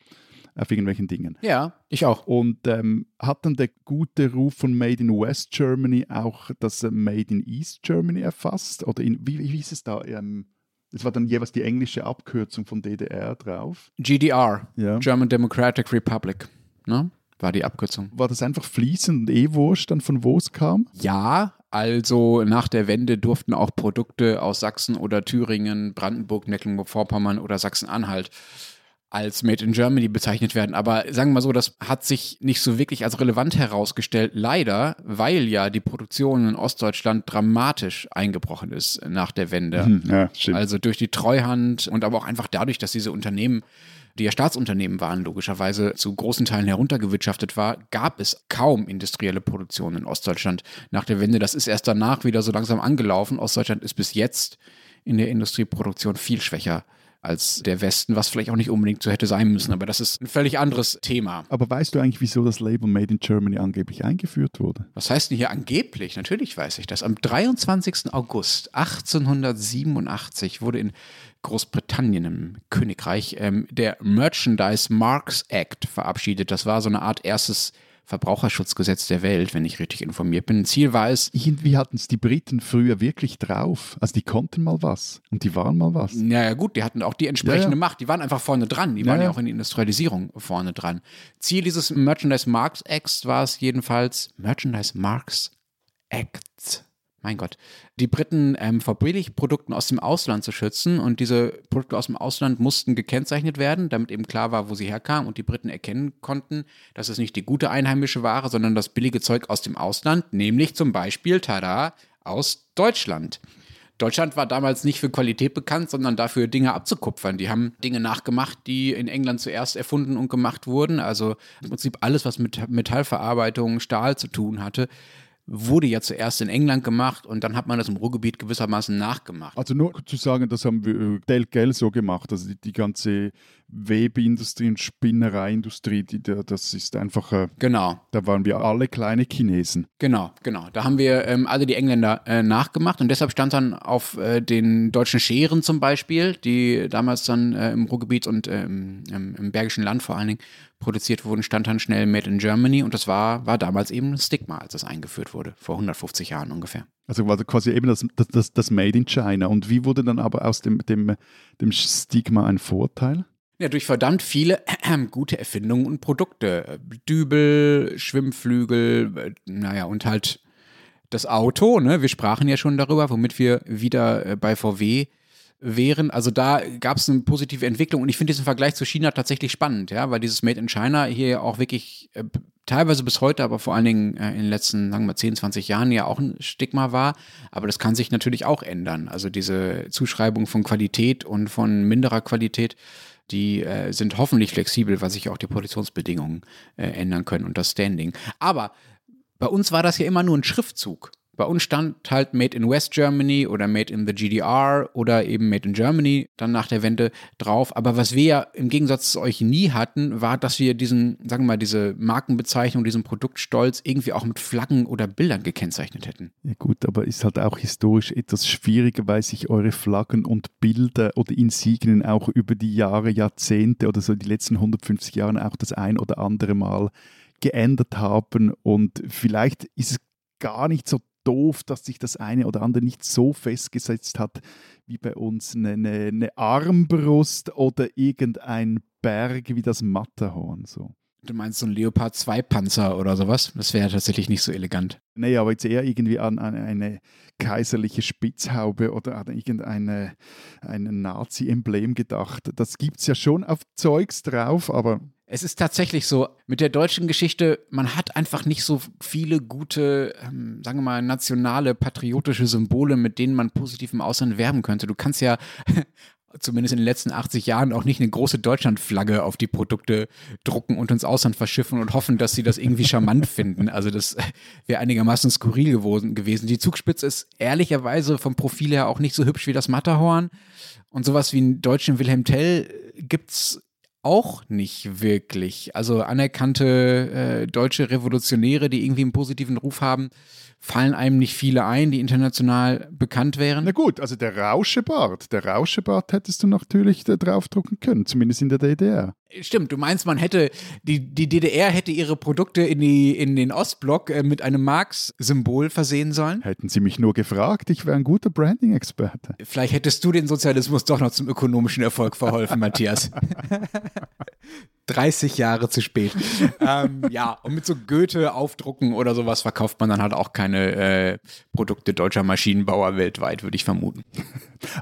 auf irgendwelchen Dingen. Ja, ich auch. Und ähm, hat dann der gute Ruf von Made in West Germany auch das äh, Made in East Germany erfasst? Oder in, wie, wie hieß es da? Ähm, es war dann jeweils die englische Abkürzung von DDR drauf. GDR, Ja. German Democratic Republic, ne? War die Abkürzung. War das einfach fließend und eh wurscht dann von wo es kam? Ja, also nach der Wende durften auch Produkte aus Sachsen oder Thüringen, Brandenburg, Mecklenburg-Vorpommern oder Sachsen-Anhalt als Made in Germany bezeichnet werden. Aber sagen wir mal so, das hat sich nicht so wirklich als relevant herausgestellt. Leider, weil ja die Produktion in Ostdeutschland dramatisch eingebrochen ist nach der Wende. Hm, ja. Also durch die Treuhand und aber auch einfach dadurch, dass diese Unternehmen die ja Staatsunternehmen waren, logischerweise zu großen Teilen heruntergewirtschaftet war, gab es kaum industrielle Produktion in Ostdeutschland nach der Wende. Das ist erst danach wieder so langsam angelaufen. Ostdeutschland ist bis jetzt in der Industrieproduktion viel schwächer als der Westen, was vielleicht auch nicht unbedingt so hätte sein müssen, aber das ist ein völlig anderes Thema. Aber weißt du eigentlich, wieso das Label Made in Germany angeblich eingeführt wurde? Was heißt denn hier angeblich? Natürlich weiß ich das. Am 23. August 1887 wurde in Großbritannien im Königreich ähm, der Merchandise Marks Act verabschiedet. Das war so eine Art erstes Verbraucherschutzgesetz der Welt, wenn ich richtig informiert bin. Ziel war es. Irgendwie hatten es die Briten früher wirklich drauf. Also die konnten mal was und die waren mal was. Naja, gut, die hatten auch die entsprechende ja, ja. Macht. Die waren einfach vorne dran. Die ja, waren ja auch in der Industrialisierung vorne dran. Ziel dieses Merchandise Marks Acts war es jedenfalls, Merchandise Marks Acts mein Gott, die Briten ähm, vor Billigprodukten aus dem Ausland zu schützen. Und diese Produkte aus dem Ausland mussten gekennzeichnet werden, damit eben klar war, wo sie herkamen und die Briten erkennen konnten, dass es nicht die gute einheimische Ware, sondern das billige Zeug aus dem Ausland, nämlich zum Beispiel, tada, aus Deutschland. Deutschland war damals nicht für Qualität bekannt, sondern dafür, Dinge abzukupfern. Die haben Dinge nachgemacht, die in England zuerst erfunden und gemacht wurden. Also im Prinzip alles, was mit Metallverarbeitung, Stahl zu tun hatte, wurde ja zuerst in England gemacht und dann hat man das im Ruhrgebiet gewissermaßen nachgemacht. Also nur zu sagen, das haben wir äh, Del Gel so gemacht, also die, die ganze Webindustrie und Spinnereiindustrie, die, das ist einfach. Äh, genau. Da waren wir alle kleine Chinesen. Genau, genau. Da haben wir ähm, alle die Engländer äh, nachgemacht und deshalb stand dann auf äh, den deutschen Scheren zum Beispiel, die damals dann äh, im Ruhrgebiet und äh, im, im, Bergischen Land vor allen Dingen produziert wurden, stand dann schnell Made in Germany und das war, war damals eben ein Stigma, als das eingeführt wurde, vor 150 Jahren ungefähr. Also war quasi eben das, das, das Made in China. Und wie wurde dann aber aus dem, dem, dem Stigma ein Vorteil? Ja, durch verdammt viele äh, gute Erfindungen und Produkte. Dübel, Schwimmflügel, äh, naja, und halt das Auto, ne? Wir sprachen ja schon darüber, womit wir wieder äh, bei VW wären. Also da gab es eine positive Entwicklung und ich finde diesen Vergleich zu China tatsächlich spannend, ja, weil dieses Made in China hier auch wirklich äh, teilweise bis heute, aber vor allen Dingen äh, in den letzten, sagen wir mal, 10, 20 Jahren ja auch ein Stigma war. Aber das kann sich natürlich auch ändern. Also diese Zuschreibung von Qualität und von minderer Qualität die äh, sind hoffentlich flexibel, weil sich auch die Produktionsbedingungen äh, ändern können und das Standing. Aber bei uns war das ja immer nur ein Schriftzug. Bei uns stand halt Made in West Germany oder Made in the GDR oder eben Made in Germany dann nach der Wende drauf. Aber was wir ja im Gegensatz zu euch nie hatten, war, dass wir diesen, sagen wir mal, diese Markenbezeichnung, diesen Produktstolz irgendwie auch mit Flaggen oder Bildern gekennzeichnet hätten. Ja gut, aber ist halt auch historisch etwas schwieriger, weil sich eure Flaggen und Bilder oder Insignien auch über die Jahre, Jahrzehnte oder so die letzten 150 Jahre auch das ein oder andere Mal geändert haben und vielleicht ist es gar nicht so doof, dass sich das eine oder andere nicht so festgesetzt hat wie bei uns eine, eine, eine Armbrust oder irgendein Berg wie das Matterhorn. So. Du meinst so ein Leopard 2 Panzer oder sowas? Das wäre tatsächlich nicht so elegant. Nee, aber jetzt eher irgendwie an, an eine kaiserliche Spitzhaube oder an irgendein Nazi-Emblem gedacht. Das gibt es ja schon auf Zeugs drauf, aber es ist tatsächlich so, mit der deutschen Geschichte, man hat einfach nicht so viele gute, ähm, sagen wir mal, nationale, patriotische Symbole, mit denen man positiv im Ausland werben könnte. Du kannst ja zumindest in den letzten 80 Jahren auch nicht eine große Deutschlandflagge auf die Produkte drucken und ins Ausland verschiffen und hoffen, dass sie das irgendwie charmant finden. Also das wäre einigermaßen skurril gewesen. Die Zugspitze ist ehrlicherweise vom Profil her auch nicht so hübsch wie das Matterhorn. Und sowas wie einen deutschen Wilhelm Tell gibt's auch nicht wirklich. Also anerkannte äh, deutsche Revolutionäre, die irgendwie einen positiven Ruf haben, fallen einem nicht viele ein, die international bekannt wären. Na gut, also der Rauschebart, der Rauschebart hättest du natürlich da draufdrucken können, zumindest in der DDR. Stimmt, du meinst, man hätte, die, die DDR hätte ihre Produkte in, die, in den Ostblock äh, mit einem Marx-Symbol versehen sollen? Hätten sie mich nur gefragt, ich wäre ein guter Branding-Experte. Vielleicht hättest du den Sozialismus doch noch zum ökonomischen Erfolg verholfen, Matthias. 30 Jahre zu spät. ähm, ja, und mit so Goethe aufdrucken oder sowas verkauft man dann halt auch keine äh, Produkte deutscher Maschinenbauer weltweit, würde ich vermuten.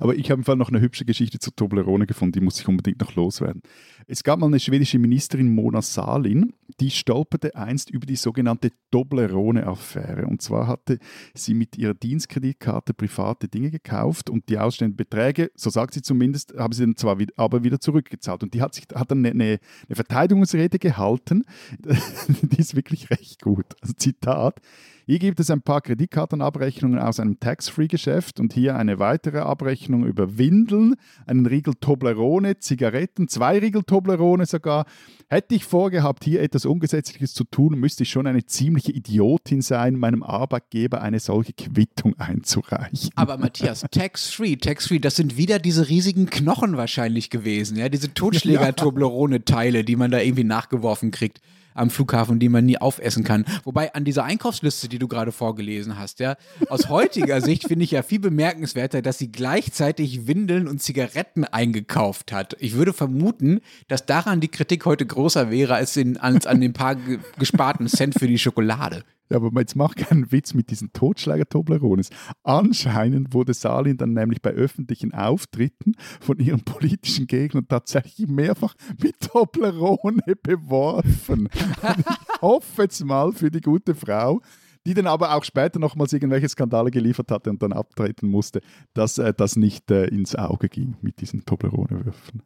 Aber ich habe im Fall noch eine hübsche Geschichte zu Toblerone gefunden, die muss ich unbedingt noch loswerden. Es gab mal eine schwedische Ministerin, Mona Salin, die stolperte einst über die sogenannte Toblerone-Affäre. Und zwar hatte sie mit ihrer Dienstkreditkarte private Dinge gekauft und die ausstehenden Beträge, so sagt sie zumindest, haben sie dann zwar wieder, aber wieder zurückgezahlt. Und die hat, sich, hat dann eine, eine Verteidigungsrede gehalten, die ist wirklich recht gut. Also Zitat. Hier gibt es ein paar Kreditkartenabrechnungen aus einem Tax-Free-Geschäft und hier eine weitere Abrechnung über Windeln, einen Riegel Toblerone, Zigaretten, zwei Riegel Toblerone sogar. Hätte ich vorgehabt, hier etwas Ungesetzliches zu tun, müsste ich schon eine ziemliche Idiotin sein, meinem Arbeitgeber eine solche Quittung einzureichen. Aber Matthias, Tax-Free, Tax-Free, das sind wieder diese riesigen Knochen wahrscheinlich gewesen, ja, diese Totschläger-Toblerone-Teile, die man da irgendwie nachgeworfen kriegt am Flughafen, die man nie aufessen kann. Wobei an dieser Einkaufsliste, die du gerade vorgelesen hast, ja, aus heutiger Sicht finde ich ja viel bemerkenswerter, dass sie gleichzeitig Windeln und Zigaretten eingekauft hat. Ich würde vermuten, dass daran die Kritik heute größer wäre als, in, als an den paar gesparten Cent für die Schokolade. Ja, aber jetzt mach keinen Witz mit diesen Totschläger-Toblerones. Anscheinend wurde Salin dann nämlich bei öffentlichen Auftritten von ihren politischen Gegnern tatsächlich mehrfach mit Toblerone beworfen. ich hoffe jetzt mal für die gute Frau, die dann aber auch später nochmals irgendwelche Skandale geliefert hatte und dann abtreten musste, dass äh, das nicht äh, ins Auge ging mit diesen Toblerone-Würfen.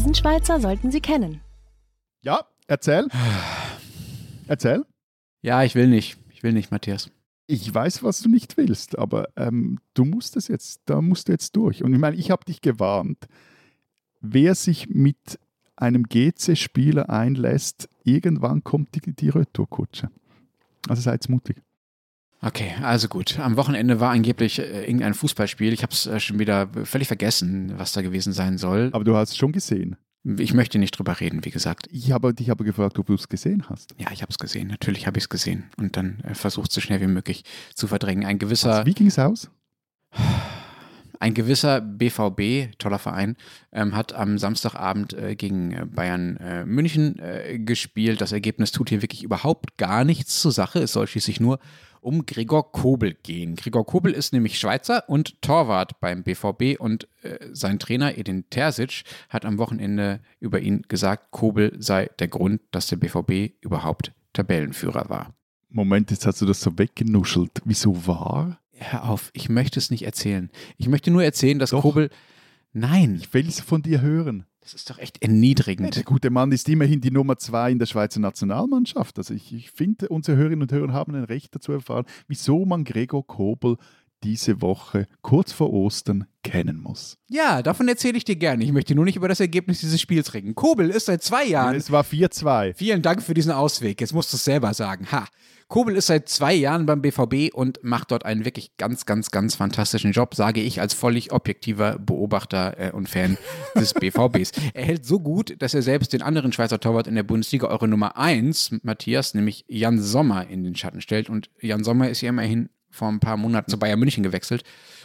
Diesen Schweizer sollten Sie kennen. Ja, erzähl. Erzähl. Ja, ich will nicht. Ich will nicht, Matthias. Ich weiß, was du nicht willst, aber ähm, du musst es jetzt, da musst du jetzt durch. Und ich meine, ich habe dich gewarnt. Wer sich mit einem GC-Spieler einlässt, irgendwann kommt die, die Retourkutsche. Also seid mutig. Okay, also gut. Am Wochenende war angeblich äh, irgendein Fußballspiel. Ich habe es äh, schon wieder völlig vergessen, was da gewesen sein soll. Aber du hast es schon gesehen. Ich möchte nicht drüber reden, wie gesagt. Ich habe dich aber gefragt, ob du es gesehen hast. Ja, ich habe es gesehen. Natürlich habe ich es gesehen. Und dann äh, versucht so schnell wie möglich zu verdrängen. Ein gewisser. Also, wie ging es aus? Ein gewisser BVB, toller Verein, ähm, hat am Samstagabend äh, gegen äh, Bayern äh, München äh, gespielt. Das Ergebnis tut hier wirklich überhaupt gar nichts zur Sache. Es soll schließlich nur um Gregor Kobel gehen. Gregor Kobel ist nämlich Schweizer und Torwart beim BVB und äh, sein Trainer Edin Terzic hat am Wochenende über ihn gesagt, Kobel sei der Grund, dass der BVB überhaupt Tabellenführer war. Moment, jetzt hast du das so weggenuschelt. Wieso war? Hör auf, ich möchte es nicht erzählen. Ich möchte nur erzählen, dass Doch. Kobel. Nein. Ich will es von dir hören. Das ist doch echt erniedrigend. der gute Mann ist immerhin die Nummer zwei in der Schweizer Nationalmannschaft. Also ich, ich finde, unsere Hörerinnen und Hörer haben ein Recht dazu erfahren, wieso man Gregor Kobel diese Woche kurz vor Ostern kennen muss. Ja, davon erzähle ich dir gerne. Ich möchte nur nicht über das Ergebnis dieses Spiels reden. Kobel ist seit zwei Jahren. es war 4-2. Vielen Dank für diesen Ausweg. Jetzt musst du es selber sagen. Ha. Kobel ist seit zwei Jahren beim BVB und macht dort einen wirklich ganz, ganz, ganz fantastischen Job, sage ich als völlig objektiver Beobachter äh, und Fan des BVBs. Er hält so gut, dass er selbst den anderen Schweizer Torwart in der Bundesliga, eure Nummer 1, Matthias, nämlich Jan Sommer, in den Schatten stellt. Und Jan Sommer ist ja immerhin vor ein paar Monaten zu Bayern München gewechselt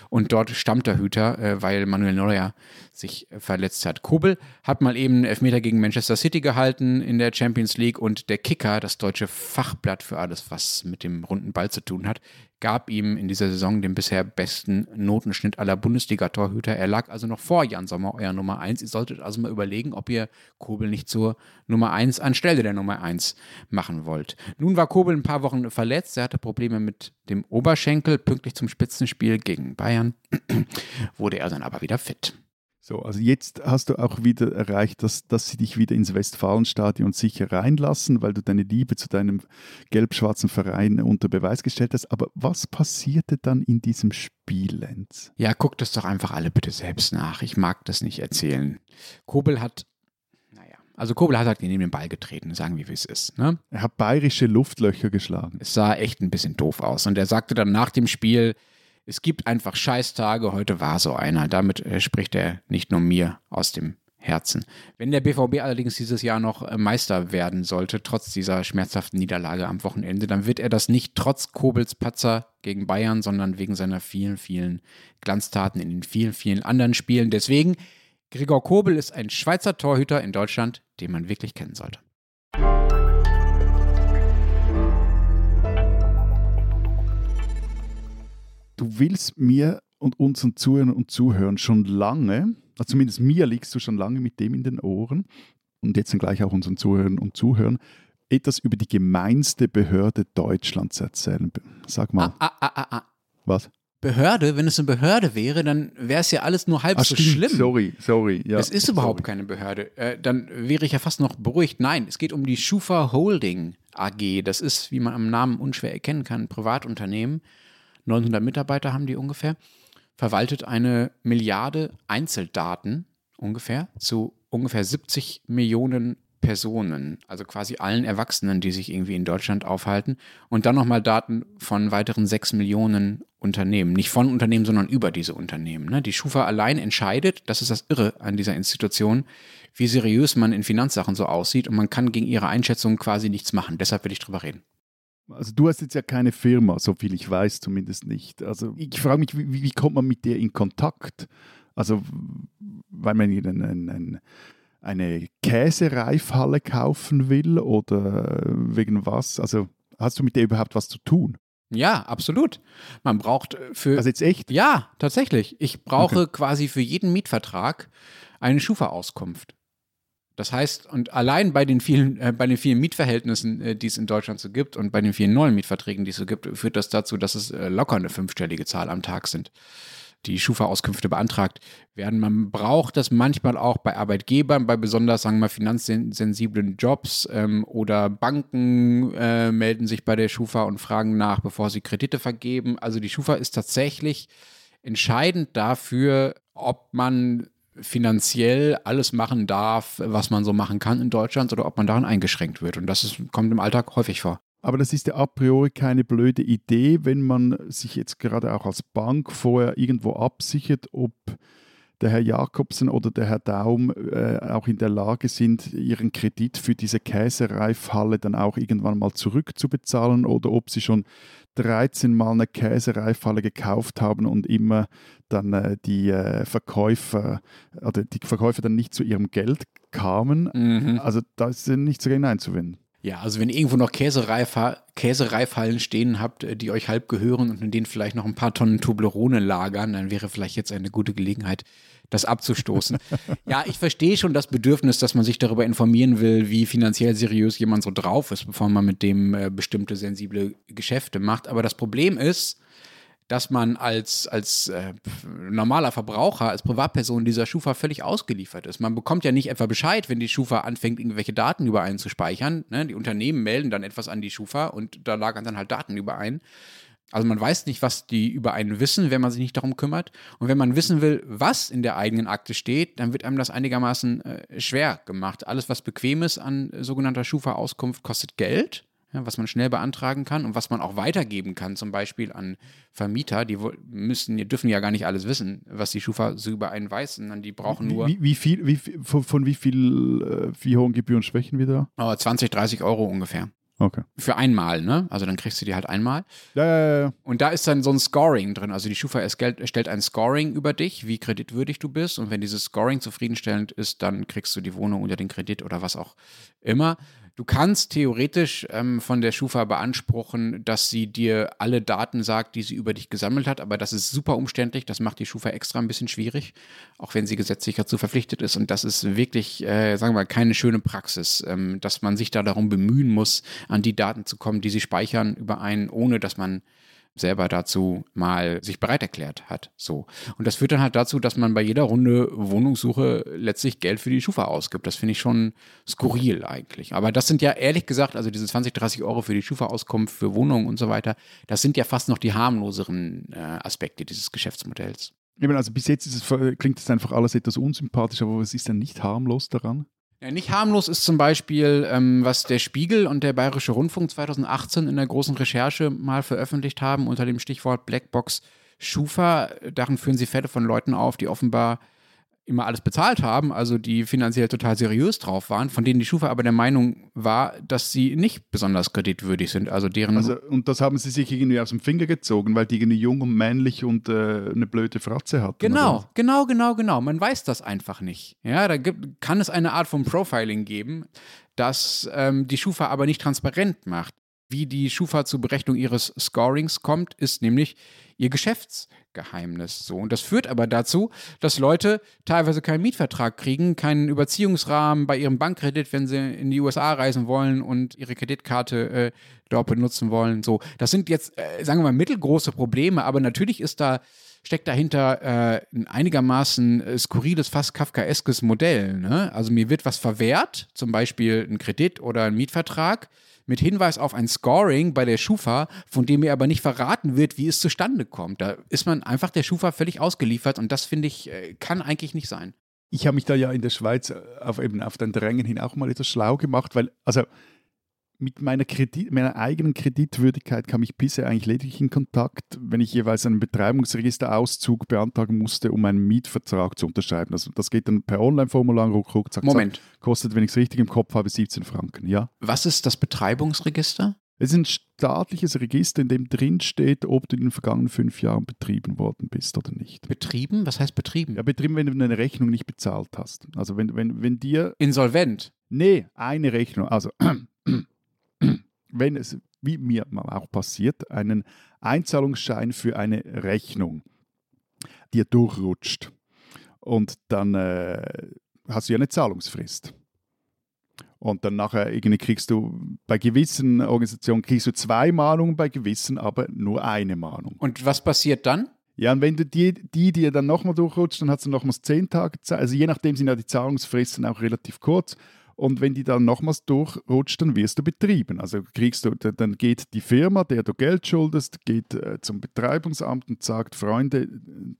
und dort stammt der Hüter, äh, weil Manuel Neuer sich äh, verletzt hat. Kobel hat mal eben Elfmeter gegen Manchester City gehalten in der Champions League und der Kicker, das deutsche Fachblatt für alles, was mit dem runden Ball zu tun hat, gab ihm in dieser Saison den bisher besten Notenschnitt aller Bundesliga-Torhüter. Er lag also noch vor Jan Sommer, euer Nummer 1. Ihr solltet also mal überlegen, ob ihr Kobel nicht zur Nummer 1 anstelle der Nummer 1 machen wollt. Nun war Kobel ein paar Wochen verletzt. Er hatte Probleme mit dem Oberschenkel. Pünktlich zum Spitzenspiel gegen Bayern wurde er dann aber wieder fit. So, also jetzt hast du auch wieder erreicht, dass, dass sie dich wieder ins Westfalenstadion sicher reinlassen, weil du deine Liebe zu deinem gelb-schwarzen Verein unter Beweis gestellt hast. Aber was passierte dann in diesem Spiel, Lenz? Ja, guckt es doch einfach alle bitte selbst nach. Ich mag das nicht erzählen. Kobel hat naja, also Kobel hat halt neben den Ball getreten, sagen wir, wie es ist. Ne? Er hat bayerische Luftlöcher geschlagen. Es sah echt ein bisschen doof aus. Und er sagte dann nach dem Spiel, es gibt einfach Scheißtage, heute war so einer. Damit äh, spricht er nicht nur mir aus dem Herzen. Wenn der BVB allerdings dieses Jahr noch äh, Meister werden sollte, trotz dieser schmerzhaften Niederlage am Wochenende, dann wird er das nicht trotz Kobels Patzer gegen Bayern, sondern wegen seiner vielen, vielen Glanztaten in den vielen, vielen anderen Spielen. Deswegen, Gregor Kobel ist ein Schweizer Torhüter in Deutschland, den man wirklich kennen sollte. Du willst mir und unseren Zuhörern und Zuhörern schon lange, also zumindest mir liegst du schon lange mit dem in den Ohren und jetzt dann gleich auch unseren Zuhörern und Zuhörern, etwas über die gemeinste Behörde Deutschlands erzählen. Sag mal. Ah, ah, ah, ah. Was? Behörde, wenn es eine Behörde wäre, dann wäre es ja alles nur halb Ach, so schlimm. Sorry, sorry. Ja, es ist überhaupt sorry. keine Behörde. Äh, dann wäre ich ja fast noch beruhigt. Nein, es geht um die Schufa Holding AG. Das ist, wie man am Namen unschwer erkennen kann, ein Privatunternehmen. 900 Mitarbeiter haben die ungefähr. Verwaltet eine Milliarde Einzeldaten ungefähr zu ungefähr 70 Millionen Personen, also quasi allen Erwachsenen, die sich irgendwie in Deutschland aufhalten. Und dann nochmal Daten von weiteren 6 Millionen Unternehmen. Nicht von Unternehmen, sondern über diese Unternehmen. Ne? Die Schufa allein entscheidet, das ist das Irre an dieser Institution, wie seriös man in Finanzsachen so aussieht. Und man kann gegen ihre Einschätzung quasi nichts machen. Deshalb will ich drüber reden. Also du hast jetzt ja keine Firma, so viel ich weiß zumindest nicht. Also ich frage mich, wie, wie kommt man mit der in Kontakt? Also weil man einen, einen, eine Käsereifhalle kaufen will oder wegen was? Also hast du mit der überhaupt was zu tun? Ja, absolut. Man braucht äh, für. Also jetzt echt? ja, tatsächlich. Ich brauche quasi für jeden Mietvertrag eine Schufa-Auskunft. Das heißt, und allein bei den vielen, äh, bei den vielen Mietverhältnissen, äh, die es in Deutschland so gibt und bei den vielen neuen Mietverträgen, die es so gibt, führt das dazu, dass es äh, locker eine fünfstellige Zahl am Tag sind, die Schufa-Auskünfte beantragt werden. Man braucht das manchmal auch bei Arbeitgebern, bei besonders, sagen wir mal, finanzsensiblen Jobs ähm, oder Banken äh, melden sich bei der Schufa und fragen nach, bevor sie Kredite vergeben. Also die Schufa ist tatsächlich entscheidend dafür, ob man finanziell alles machen darf, was man so machen kann in Deutschland oder ob man daran eingeschränkt wird. Und das ist, kommt im Alltag häufig vor. Aber das ist ja a priori keine blöde Idee, wenn man sich jetzt gerade auch als Bank vorher irgendwo absichert, ob der Herr Jakobsen oder der Herr Daum äh, auch in der Lage sind, ihren Kredit für diese Käsereifhalle dann auch irgendwann mal zurückzubezahlen oder ob sie schon 13 Mal eine Käsereifhalle gekauft haben und immer dann äh, die äh, Verkäufer oder die Verkäufer dann nicht zu ihrem Geld kamen. Mhm. Also da ist nicht so gegen einzuwenden. Ja, also wenn ihr irgendwo noch Käsereifha Käsereifhallen stehen habt, äh, die euch halb gehören und in denen vielleicht noch ein paar Tonnen Toblerone lagern, dann wäre vielleicht jetzt eine gute Gelegenheit, das abzustoßen. ja, ich verstehe schon das Bedürfnis, dass man sich darüber informieren will, wie finanziell seriös jemand so drauf ist, bevor man mit dem äh, bestimmte sensible Geschäfte macht. Aber das Problem ist, dass man als, als äh, normaler Verbraucher, als Privatperson dieser Schufa völlig ausgeliefert ist. Man bekommt ja nicht etwa Bescheid, wenn die Schufa anfängt, irgendwelche Daten über einen zu speichern. Ne? Die Unternehmen melden dann etwas an die Schufa und da lagern dann halt Daten über einen. Also man weiß nicht, was die über einen wissen, wenn man sich nicht darum kümmert. Und wenn man wissen will, was in der eigenen Akte steht, dann wird einem das einigermaßen äh, schwer gemacht. Alles, was bequem ist an äh, sogenannter Schufa-Auskunft, kostet Geld ja, was man schnell beantragen kann und was man auch weitergeben kann, zum Beispiel an Vermieter. Die müssen, die dürfen ja gar nicht alles wissen, was die Schufa so über einen weiß, sondern die brauchen nur Wie, wie viel, wie, von, von wie viel, äh, wie hohen Gebühren sprechen wir da? oh, 20, 30 Euro ungefähr. Okay. Für einmal, ne? Also dann kriegst du die halt einmal. Ja, ja, ja. Und da ist dann so ein Scoring drin. Also die Schufa erstellt erstellt ein Scoring über dich, wie kreditwürdig du bist. Und wenn dieses Scoring zufriedenstellend ist, dann kriegst du die Wohnung unter den Kredit oder was auch immer. Du kannst theoretisch ähm, von der Schufa beanspruchen, dass sie dir alle Daten sagt, die sie über dich gesammelt hat, aber das ist super umständlich. Das macht die Schufa extra ein bisschen schwierig, auch wenn sie gesetzlich dazu verpflichtet ist. Und das ist wirklich, äh, sagen wir mal, keine schöne Praxis, ähm, dass man sich da darum bemühen muss, an die Daten zu kommen, die sie speichern über einen, ohne dass man selber dazu mal sich bereit erklärt hat. So. Und das führt dann halt dazu, dass man bei jeder Runde Wohnungssuche letztlich Geld für die Schufa ausgibt. Das finde ich schon skurril eigentlich. Aber das sind ja ehrlich gesagt, also diese 20, 30 Euro für die Schufa-Auskunft, für Wohnungen und so weiter, das sind ja fast noch die harmloseren äh, Aspekte dieses Geschäftsmodells. Eben, also bis jetzt es, klingt es einfach alles etwas unsympathisch, aber was ist denn nicht harmlos daran? Ja, nicht harmlos ist zum Beispiel, ähm, was der Spiegel und der Bayerische Rundfunk 2018 in der großen Recherche mal veröffentlicht haben unter dem Stichwort Blackbox Schufa. Darin führen sie Fälle von Leuten auf, die offenbar immer alles bezahlt haben, also die finanziell total seriös drauf waren, von denen die Schufa aber der Meinung war, dass sie nicht besonders kreditwürdig sind. Also deren Also, und das haben sie sich irgendwie aus dem Finger gezogen, weil die irgendwie jung und männlich und äh, eine blöde Fratze hatten. Genau, oder? genau, genau, genau. Man weiß das einfach nicht. Ja, da gibt, kann es eine Art von Profiling geben, das ähm, die Schufa aber nicht transparent macht. Wie die Schufa zur Berechnung ihres Scorings kommt, ist nämlich ihr Geschäftsgeheimnis. So. Und das führt aber dazu, dass Leute teilweise keinen Mietvertrag kriegen, keinen Überziehungsrahmen bei ihrem Bankkredit, wenn sie in die USA reisen wollen und ihre Kreditkarte äh, dort benutzen wollen. So. Das sind jetzt, äh, sagen wir mal, mittelgroße Probleme, aber natürlich ist da steckt dahinter äh, ein einigermaßen äh, skurriles, fast kafkaeskes Modell. Ne? Also mir wird was verwehrt, zum Beispiel ein Kredit oder ein Mietvertrag, mit Hinweis auf ein Scoring bei der Schufa, von dem mir aber nicht verraten wird, wie es zustande kommt. Da ist man einfach der Schufa völlig ausgeliefert und das finde ich, äh, kann eigentlich nicht sein. Ich habe mich da ja in der Schweiz äh, auf, eben auf dein Drängen hin auch mal etwas schlau gemacht, weil, also mit meiner, Kredit, meiner eigenen Kreditwürdigkeit kam ich bisher eigentlich lediglich in Kontakt, wenn ich jeweils einen Betreibungsregisterauszug beantragen musste, um einen Mietvertrag zu unterschreiben. Also das geht dann per Online-Formular, ruck, ruck, zack, Moment. Zack, kostet, wenn ich es richtig im Kopf habe, 17 Franken, ja. Was ist das Betreibungsregister? Es ist ein staatliches Register, in dem drin steht, ob du in den vergangenen fünf Jahren betrieben worden bist oder nicht. Betrieben? Was heißt betrieben? Ja, betrieben, wenn du eine Rechnung nicht bezahlt hast. Also wenn, wenn, wenn dir... Insolvent? Nee, eine Rechnung. Also wenn es, wie mir auch passiert, einen Einzahlungsschein für eine Rechnung dir durchrutscht und dann äh, hast du ja eine Zahlungsfrist. Und dann nachher irgendwie kriegst du bei gewissen Organisationen kriegst du zwei Mahnungen, bei gewissen aber nur eine Mahnung. Und was passiert dann? Ja, und wenn du die, die dir dann nochmal durchrutscht, dann hast du nochmals zehn Tage Zeit. Also je nachdem sind ja die Zahlungsfristen auch relativ kurz. Und wenn die dann nochmals durchrutscht, dann wirst du betrieben. Also kriegst du, dann geht die Firma, der du Geld schuldest, geht äh, zum Betreibungsamt und sagt, Freunde,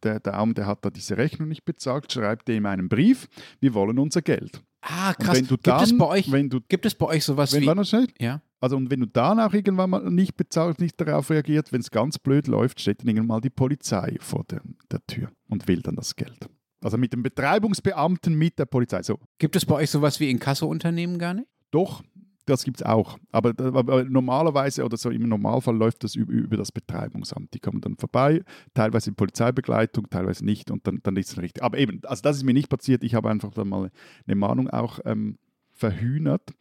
der Daumen, der hat da diese Rechnung nicht bezahlt, schreibt dem einen Brief, wir wollen unser Geld. Ah, krass. wenn du gibt, dann- es bei euch, wenn du- gibt es bei euch sowas Wenn wie. war das schnell? Ja. Also und wenn du danach irgendwann mal nicht bezahlt, nicht darauf reagiert, wenn es ganz blöd läuft, steht dann irgendwann mal die Polizei vor der, der Tür und will dann das Geld. Also mit dem Betreibungsbeamten mit der Polizei. So, Gibt es bei euch sowas wie Inkasso-Unternehmen gar nicht? Doch, das gibt es auch. Aber, aber normalerweise oder so im Normalfall läuft das über, über das Betreibungsamt. Die kommen dann vorbei, teilweise in Polizeibegleitung, teilweise nicht und dann, dann ist es richtig. Aber eben, also das ist mir nicht passiert. Ich habe einfach dann mal eine Mahnung auch ähm, verhühnert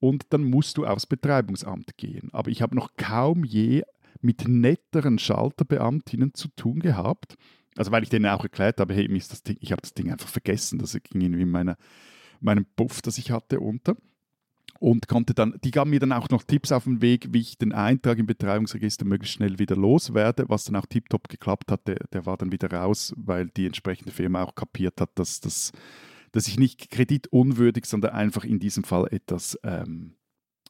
und dann musst du aufs Betreibungsamt gehen. Aber ich habe noch kaum je mit netteren Schalterbeamtinnen zu tun gehabt. Also weil ich denen auch erklärt habe, hey, ist das Ding, ich habe das Ding einfach vergessen. Das ging irgendwie in meiner, meinem Puff, das ich hatte, unter und konnte dann, die gaben mir dann auch noch Tipps auf den Weg, wie ich den Eintrag im Betreibungsregister möglichst schnell wieder loswerde, was dann auch tiptop geklappt hat. Der, der war dann wieder raus, weil die entsprechende Firma auch kapiert hat, dass, dass, dass ich nicht kreditunwürdig, sondern einfach in diesem Fall etwas ähm,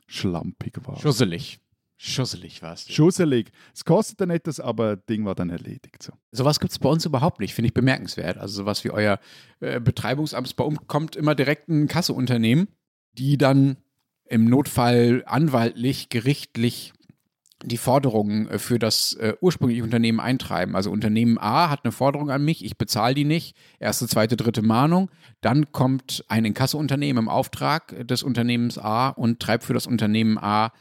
schlampig war. Schusselig. Schusselig war es. Schusselig. Es kostet dann etwas, aber das Ding war dann erledigt. So. Sowas gibt es bei uns überhaupt nicht, finde ich bemerkenswert. Also sowas wie euer äh, Betreibungsamt. Bei uns kommt immer direkt ein Kasseunternehmen, die dann im Notfall anwaltlich, gerichtlich die Forderungen äh, für das äh, ursprüngliche Unternehmen eintreiben. Also Unternehmen A hat eine Forderung an mich, ich bezahle die nicht, erste, zweite, dritte Mahnung. Dann kommt ein Inkassounternehmen im Auftrag des Unternehmens A und treibt für das Unternehmen A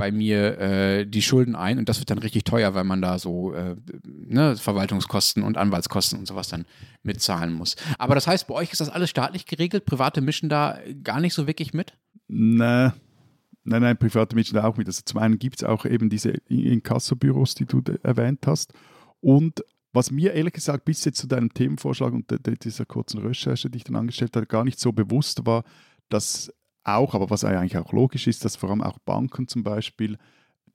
bei mir äh, die Schulden ein und das wird dann richtig teuer, weil man da so äh, ne, Verwaltungskosten und Anwaltskosten und sowas dann mitzahlen muss. Aber das heißt, bei euch ist das alles staatlich geregelt? Private mischen da gar nicht so wirklich mit? Nein, nein, nein, private Menschen auch mit. Also zum einen gibt es auch eben diese Inkassobüros, die du erwähnt hast. Und was mir ehrlich gesagt bis jetzt zu deinem Themenvorschlag und dieser kurzen Recherche, die ich dann angestellt habe, gar nicht so bewusst war, dass auch, aber was eigentlich auch logisch ist, dass vor allem auch Banken zum Beispiel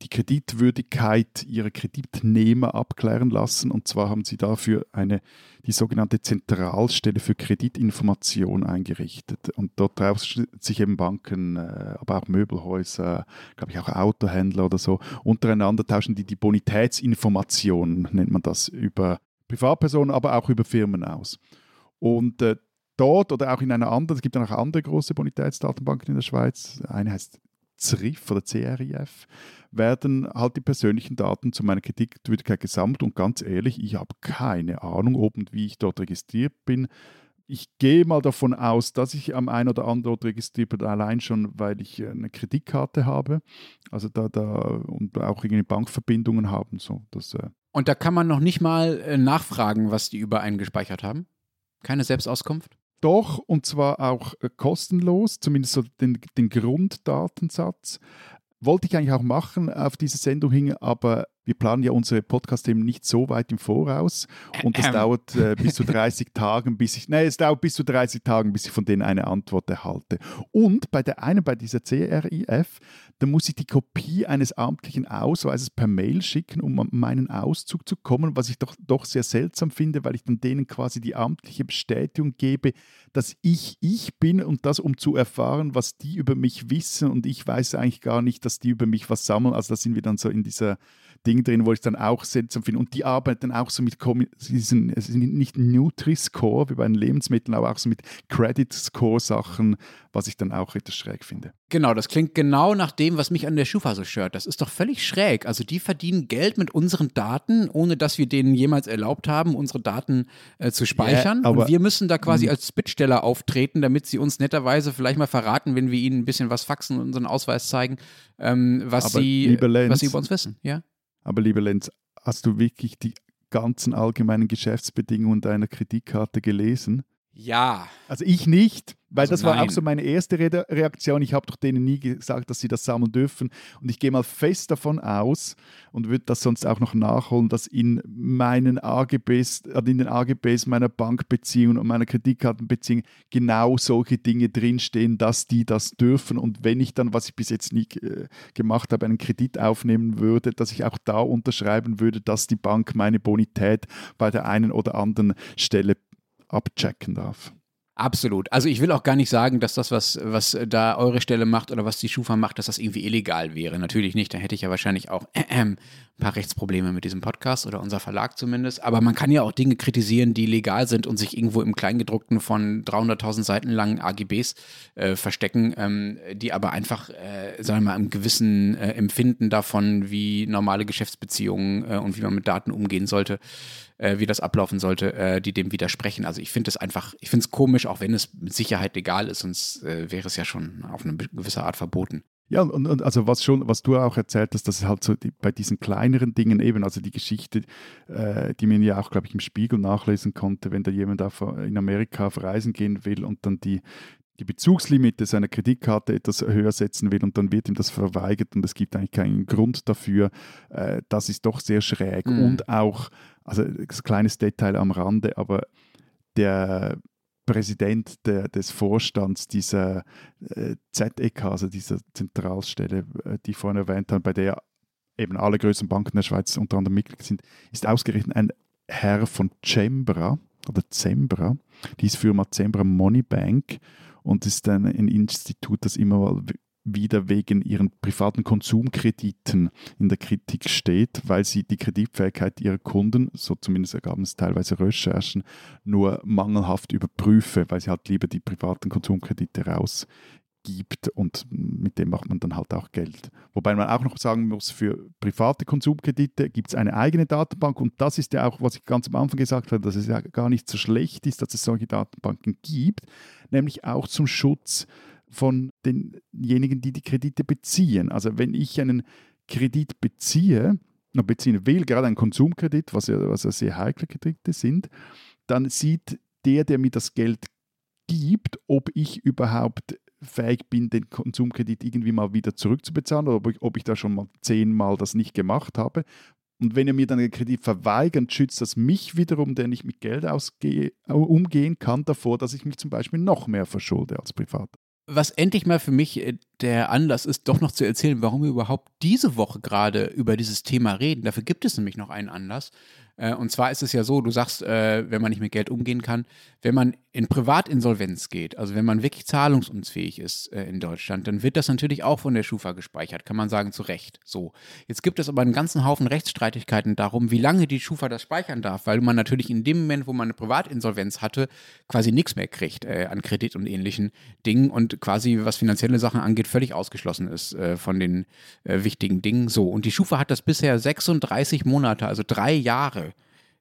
die Kreditwürdigkeit ihrer Kreditnehmer abklären lassen. Und zwar haben sie dafür eine, die sogenannte Zentralstelle für Kreditinformation eingerichtet. Und dort drauf sich eben Banken, äh, aber auch Möbelhäuser, glaube ich auch Autohändler oder so, untereinander tauschen die die Bonitätsinformation, nennt man das, über Privatpersonen, aber auch über Firmen aus. Und äh, dort oder auch in einer anderen, es gibt ja noch andere große Bonitätsdatenbanken in der Schweiz, eine heißt CRIF oder CRIF, werden halt die persönlichen Daten zu meiner Kreditwürdigkeit gesammelt und ganz ehrlich, ich habe keine Ahnung, ob und wie ich dort registriert bin. Ich gehe mal davon aus, dass ich am einen oder anderen Ort registriert bin, allein schon, weil ich äh, eine Kreditkarte habe, also da, da und auch irgendwie Bankverbindungen haben. So, das, äh, Und da kann man noch nicht mal äh, nachfragen, was die über einen gespeichert haben? Keine Selbstauskunft? Doch, und zwar auch äh, kostenlos, zumindest so den, den Grunddatensatz. wollte ich eigentlich auch machen auf diese Sendung hin, aber wir planen ja unsere Podcast-Themen nicht so weit im Voraus und es dauert äh, bis zu 30 Tagen, bis ich, nein, es dauert bis zu 30 Tagen, bis ich von denen eine Antwort erhalte. Und bei der einen, bei dieser CRIF, da muss ich die Kopie eines amtlichen Ausweises per Mail schicken, um an meinen Auszug zu kommen, was ich doch, doch sehr seltsam finde, weil ich dann denen quasi die amtliche Bestätigung gebe, dass ich ich bin und das, um zu erfahren, was die über mich wissen und ich weiß eigentlich gar nicht, dass die über mich was sammeln. Also da sind wir dann so in dieser Ding drin, wo ich dann auch seltsam finde. Und die arbeiten auch so mit, sie sind, es sind nicht Nutri-Score wie bei den Lebensmitteln, aber auch so mit Credit-Score-Sachen, was ich dann auch etwas schräg finde. Genau, das klingt genau nach dem, was mich an der Schufa so stört. Das ist doch völlig schräg. Also die verdienen Geld mit unseren Daten, ohne dass wir denen jemals erlaubt haben, unsere Daten äh, zu speichern. Yeah, und wir müssen da quasi hm. als Bittsteller auftreten, damit sie uns netterweise vielleicht mal verraten, wenn wir ihnen ein bisschen was faxen und unseren Ausweis zeigen, ähm, was, sie, was sie über uns wissen. Ja? Aber lieber Lenz, hast du wirklich die ganzen allgemeinen Geschäftsbedingungen deiner Kreditkarte gelesen? Ja. Also ich nicht. Weil also das nein. war auch so meine erste Re Reaktion. Ich habe doch denen nie gesagt, dass sie das sammeln dürfen. Und ich gehe mal fest davon aus und würde das sonst auch noch nachholen, dass in meinen AGBs, äh, in den AGBs meiner Bankbeziehung und meiner Kreditkartenbeziehung genau solche Dinge drinstehen, dass die das dürfen. Und wenn ich dann, was ich bis jetzt nie äh, gemacht habe, einen Kredit aufnehmen würde, dass ich auch da unterschreiben würde, dass die Bank meine Bonität bei der einen oder anderen Stelle abchecken darf. Absolut. Also ich will auch gar nicht sagen, dass das, was, was da eure Stelle macht oder was die Schufa macht, dass das irgendwie illegal wäre. Natürlich nicht. Da hätte ich ja wahrscheinlich auch äh, äh, ein paar Rechtsprobleme mit diesem Podcast oder unser Verlag zumindest. Aber man kann ja auch Dinge kritisieren, die legal sind und sich irgendwo im Kleingedruckten von 300.000 Seiten langen AGBs äh, verstecken, ähm, die aber einfach, äh, sagen wir mal, im gewissen äh, Empfinden davon, wie normale Geschäftsbeziehungen äh, und wie man mit Daten umgehen sollte, äh, wie das ablaufen sollte, äh, die dem widersprechen. Also ich finde es einfach, ich finde es komisch, auch wenn es mit Sicherheit legal ist, sonst äh, wäre es ja schon auf eine gewisse Art verboten. Ja, und, und, also was schon, was du auch erzählt hast, dass es halt so die, bei diesen kleineren Dingen eben, also die Geschichte, äh, die man ja auch, glaube ich, im Spiegel nachlesen konnte, wenn da jemand auf, in Amerika auf Reisen gehen will und dann die, die Bezugslimite seiner Kreditkarte etwas höher setzen will und dann wird ihm das verweigert und es gibt eigentlich keinen Grund dafür. Äh, das ist doch sehr schräg. Mhm. Und auch, also ein kleines Detail am Rande, aber der Präsident der, des Vorstands dieser äh, ZEK, also dieser Zentralstelle, äh, die ich vorhin erwähnt habe, bei der eben alle größeren Banken der Schweiz unter anderem Mitglied sind, ist ausgerechnet ein Herr von Cembra oder Zembra, die ist Firma Zembra Money Bank und ist ein, ein Institut, das immer wieder wegen ihren privaten Konsumkrediten in der Kritik steht, weil sie die Kreditfähigkeit ihrer Kunden, so zumindest ergaben es teilweise Recherchen, nur mangelhaft überprüfe, weil sie halt lieber die privaten Konsumkredite rausgibt und mit dem macht man dann halt auch Geld. Wobei man auch noch sagen muss, für private Konsumkredite gibt es eine eigene Datenbank und das ist ja auch, was ich ganz am Anfang gesagt habe, dass es ja gar nicht so schlecht ist, dass es solche Datenbanken gibt, nämlich auch zum Schutz von denjenigen, die die Kredite beziehen. Also wenn ich einen Kredit beziehe, beziehen will, gerade einen Konsumkredit, was ja, was ja sehr heikle Kredite sind, dann sieht der, der mir das Geld gibt, ob ich überhaupt fähig bin, den Konsumkredit irgendwie mal wieder zurückzubezahlen oder ob ich, ob ich da schon mal zehnmal das nicht gemacht habe. Und wenn er mir dann den Kredit verweigert, schützt das mich wiederum, der nicht mit Geld ausgehe, umgehen kann, davor, dass ich mich zum Beispiel noch mehr verschulde als Privater was endlich mal für mich äh, der Anlass ist, doch noch zu erzählen, warum wir überhaupt diese Woche gerade über dieses Thema reden. Dafür gibt es nämlich noch einen Anlass. Äh, und zwar ist es ja so, du sagst, äh, wenn man nicht mit Geld umgehen kann, wenn man in Privatinsolvenz geht, also wenn man wirklich zahlungsunfähig ist äh, in Deutschland, dann wird das natürlich auch von der Schufa gespeichert, kann man sagen, zu Recht. So. Jetzt gibt es aber einen ganzen Haufen Rechtsstreitigkeiten darum, wie lange die Schufa das speichern darf, weil man natürlich in dem Moment, wo man eine Privatinsolvenz hatte, quasi nichts mehr kriegt äh, an Kredit und ähnlichen Dingen und quasi, was finanzielle Sachen angeht, völlig ausgeschlossen ist äh, von den äh, wichtigen Dingen. So. Und die Schufa hat das bisher 36 Monate, also drei Jahre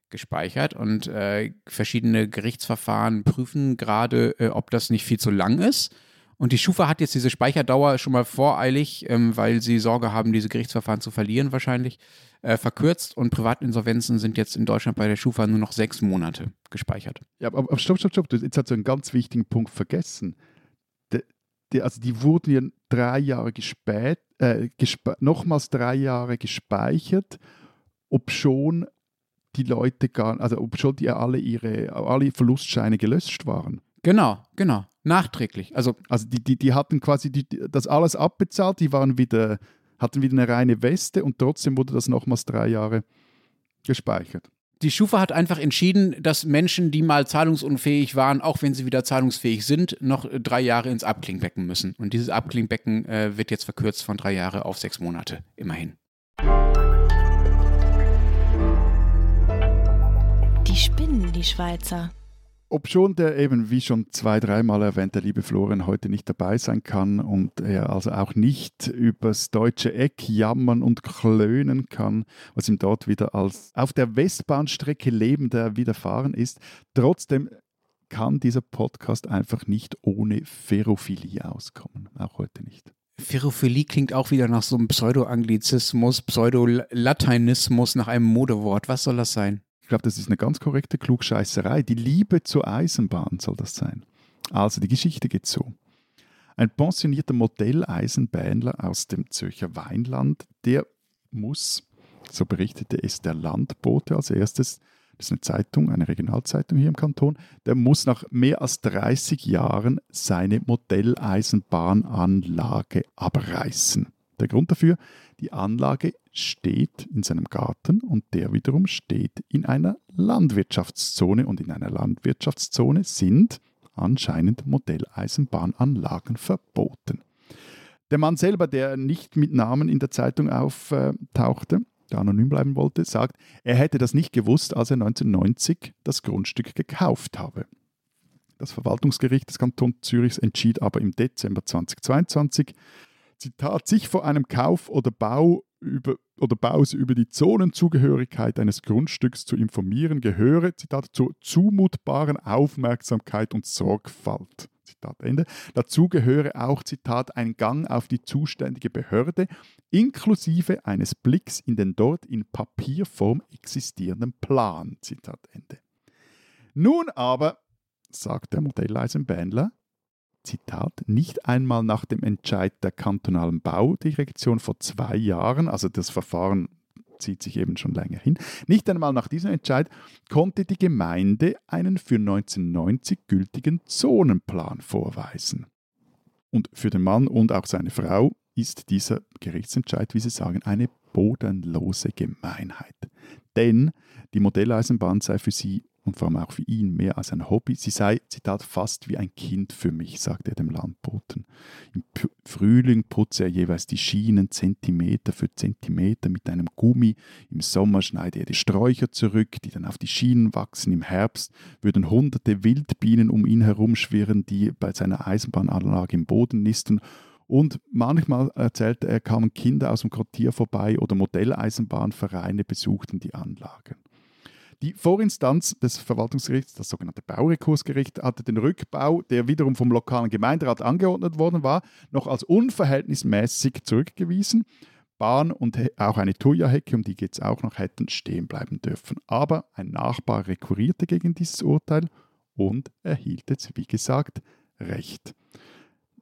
gespeichert und äh, verschiedene Gerichtsverfahren prüfen gerade, äh, ob das nicht viel zu lang ist. Und die Schufa hat jetzt diese Speicherdauer schon mal voreilig, ähm, weil sie Sorge haben, diese Gerichtsverfahren zu verlieren wahrscheinlich, äh, verkürzt und Privatinsolvenzen sind jetzt in Deutschland bei der Schufa nur noch sechs Monate gespeichert. Ja, aber, aber stopp, stopp, stopp, jetzt hast du einen ganz wichtigen Punkt vergessen. Die, die, also die wurden ja drei Jahre gespät, äh, nochmals drei Jahre gespeichert, ob schon die Leute gar, also ob schon die alle ihre alle Verlustscheine gelöscht waren. Genau, genau. Nachträglich. Also, also die, die, die hatten quasi die, das alles abbezahlt, die waren wieder, hatten wieder eine reine Weste und trotzdem wurde das nochmals drei Jahre gespeichert. Die Schufa hat einfach entschieden, dass Menschen, die mal zahlungsunfähig waren, auch wenn sie wieder zahlungsfähig sind, noch drei Jahre ins Abklingbecken müssen. Und dieses Abklingbecken äh, wird jetzt verkürzt von drei Jahre auf sechs Monate, immerhin. Die spinnen, die Schweizer. Obschon der eben, wie schon zwei, dreimal erwähnt, der liebe Florian heute nicht dabei sein kann und er also auch nicht übers deutsche Eck jammern und klönen kann, was ihm dort wieder als auf der Westbahnstrecke lebender widerfahren ist, trotzdem kann dieser Podcast einfach nicht ohne Ferrophilie auskommen. Auch heute nicht. Ferrophilie klingt auch wieder nach so einem Pseudo-Anglizismus, Pseudo-Lateinismus, nach einem Modewort. Was soll das sein? Ich glaube, das ist eine ganz korrekte Klugscheißerei. Die Liebe zur Eisenbahn soll das sein. Also die Geschichte geht so. Ein pensionierter Modelleisenbähnler aus dem Zürcher Weinland, der muss, so berichtete es der Landbote als erstes, das ist eine Zeitung, eine Regionalzeitung hier im Kanton, der muss nach mehr als 30 Jahren seine Modelleisenbahnanlage abreißen. Der Grund dafür, die Anlage steht in seinem Garten und der wiederum steht in einer Landwirtschaftszone und in einer Landwirtschaftszone sind anscheinend Modelleisenbahnanlagen verboten. Der Mann selber, der nicht mit Namen in der Zeitung auftauchte, der anonym bleiben wollte, sagt, er hätte das nicht gewusst, als er 1990 das Grundstück gekauft habe. Das Verwaltungsgericht des Kantons Zürichs entschied aber im Dezember 2022, Zitat, sich vor einem Kauf oder Bau über, oder Baus über die Zonenzugehörigkeit eines Grundstücks zu informieren, gehöre, Zitat, zur zumutbaren Aufmerksamkeit und Sorgfalt. Zitat Ende. Dazu gehöre auch, Zitat, ein Gang auf die zuständige Behörde, inklusive eines Blicks in den dort in Papierform existierenden Plan. Zitat Ende. Nun aber, sagt der Modelleisenbähnler, Zitat, nicht einmal nach dem Entscheid der kantonalen Baudirektion vor zwei Jahren, also das Verfahren zieht sich eben schon länger hin, nicht einmal nach diesem Entscheid konnte die Gemeinde einen für 1990 gültigen Zonenplan vorweisen. Und für den Mann und auch seine Frau ist dieser Gerichtsentscheid, wie Sie sagen, eine bodenlose Gemeinheit. Denn die Modelleisenbahn sei für sie und vor allem auch für ihn mehr als ein Hobby. Sie sei, Zitat, fast wie ein Kind für mich, sagte er dem Landboten. Im P Frühling putze er jeweils die Schienen Zentimeter für Zentimeter mit einem Gummi. Im Sommer schneide er die Sträucher zurück, die dann auf die Schienen wachsen. Im Herbst würden hunderte Wildbienen um ihn herumschwirren, die bei seiner Eisenbahnanlage im Boden nisten. Und manchmal erzählte er, kamen Kinder aus dem Quartier vorbei oder Modelleisenbahnvereine besuchten die Anlagen. Die Vorinstanz des Verwaltungsgerichts, das sogenannte Baurekursgericht, hatte den Rückbau, der wiederum vom lokalen Gemeinderat angeordnet worden war, noch als unverhältnismäßig zurückgewiesen. Bahn und auch eine Thuja-Hecke, um die geht es auch noch, hätten stehen bleiben dürfen. Aber ein Nachbar rekurrierte gegen dieses Urteil und erhielt jetzt, wie gesagt, Recht.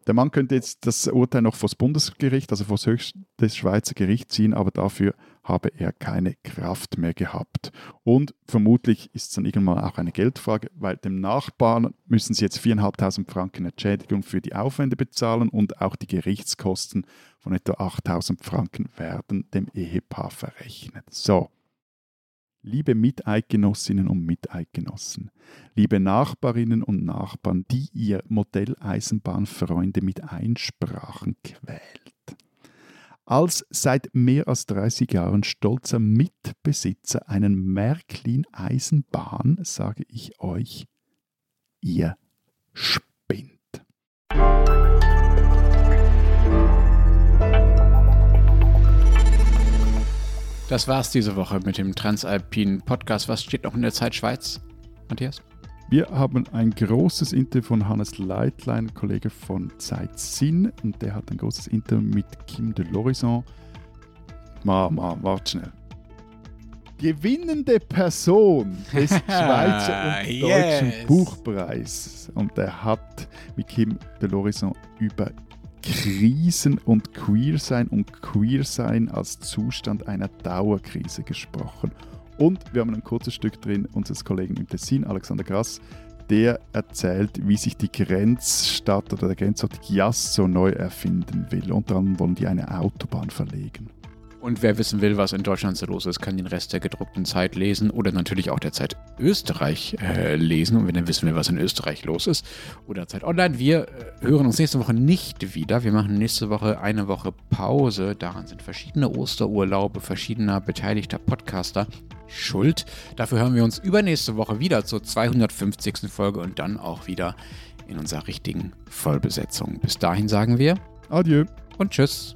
Der Mann könnte jetzt das Urteil noch vor das Bundesgericht, also vor das höchste Schweizer Gericht ziehen, aber dafür habe er keine Kraft mehr gehabt. Und vermutlich ist es dann irgendwann auch eine Geldfrage, weil dem Nachbarn müssen sie jetzt 4.500 Franken Entschädigung für die Aufwände bezahlen und auch die Gerichtskosten von etwa 8.000 Franken werden dem Ehepaar verrechnet. So, Liebe Miteidgenossinnen und Miteidgenossen, liebe Nachbarinnen und Nachbarn, die ihr Modelleisenbahnfreunde mit Einsprachen quält. Als seit mehr als 30 Jahren stolzer Mitbesitzer einer Märklin-Eisenbahn sage ich euch, ihr spinnt. Das war's diese Woche mit dem Transalpinen Podcast. Was steht noch in der Zeit Schweiz, Matthias? Wir haben ein großes Interview von Hannes Leitlein, Kollege von Zeit Sinn, und der hat ein großes Interview mit Kim de Lorison. Ma, ma, warte schnell. Gewinnende Person des Schweizer und Deutschen Yes. Buchpreis. Und er hat mit Kim de Lorison über Krisen und Queersein und Queersein als Zustand einer Dauerkrise gesprochen. Und wir haben ein kurzes Stück drin unseres Kollegen im Tessin, Alexander Grass, der erzählt, wie sich die Grenzstadt oder der Grenzort Giasso neu erfinden will. Unter anderem wollen die eine Autobahn verlegen. Und wer wissen will, was in Deutschland so los ist, kann den Rest der gedruckten Zeit lesen oder natürlich auch der Zeit Österreich äh, lesen. Und wenn er wissen will, was in Österreich los ist oder Zeit Online, wir äh, hören uns nächste Woche nicht wieder. Wir machen nächste Woche eine Woche Pause. Daran sind verschiedene Osterurlaube verschiedener beteiligter Podcaster schuld. Dafür hören wir uns übernächste Woche wieder zur 250. Folge und dann auch wieder in unserer richtigen Vollbesetzung. Bis dahin sagen wir Adieu und tschüss.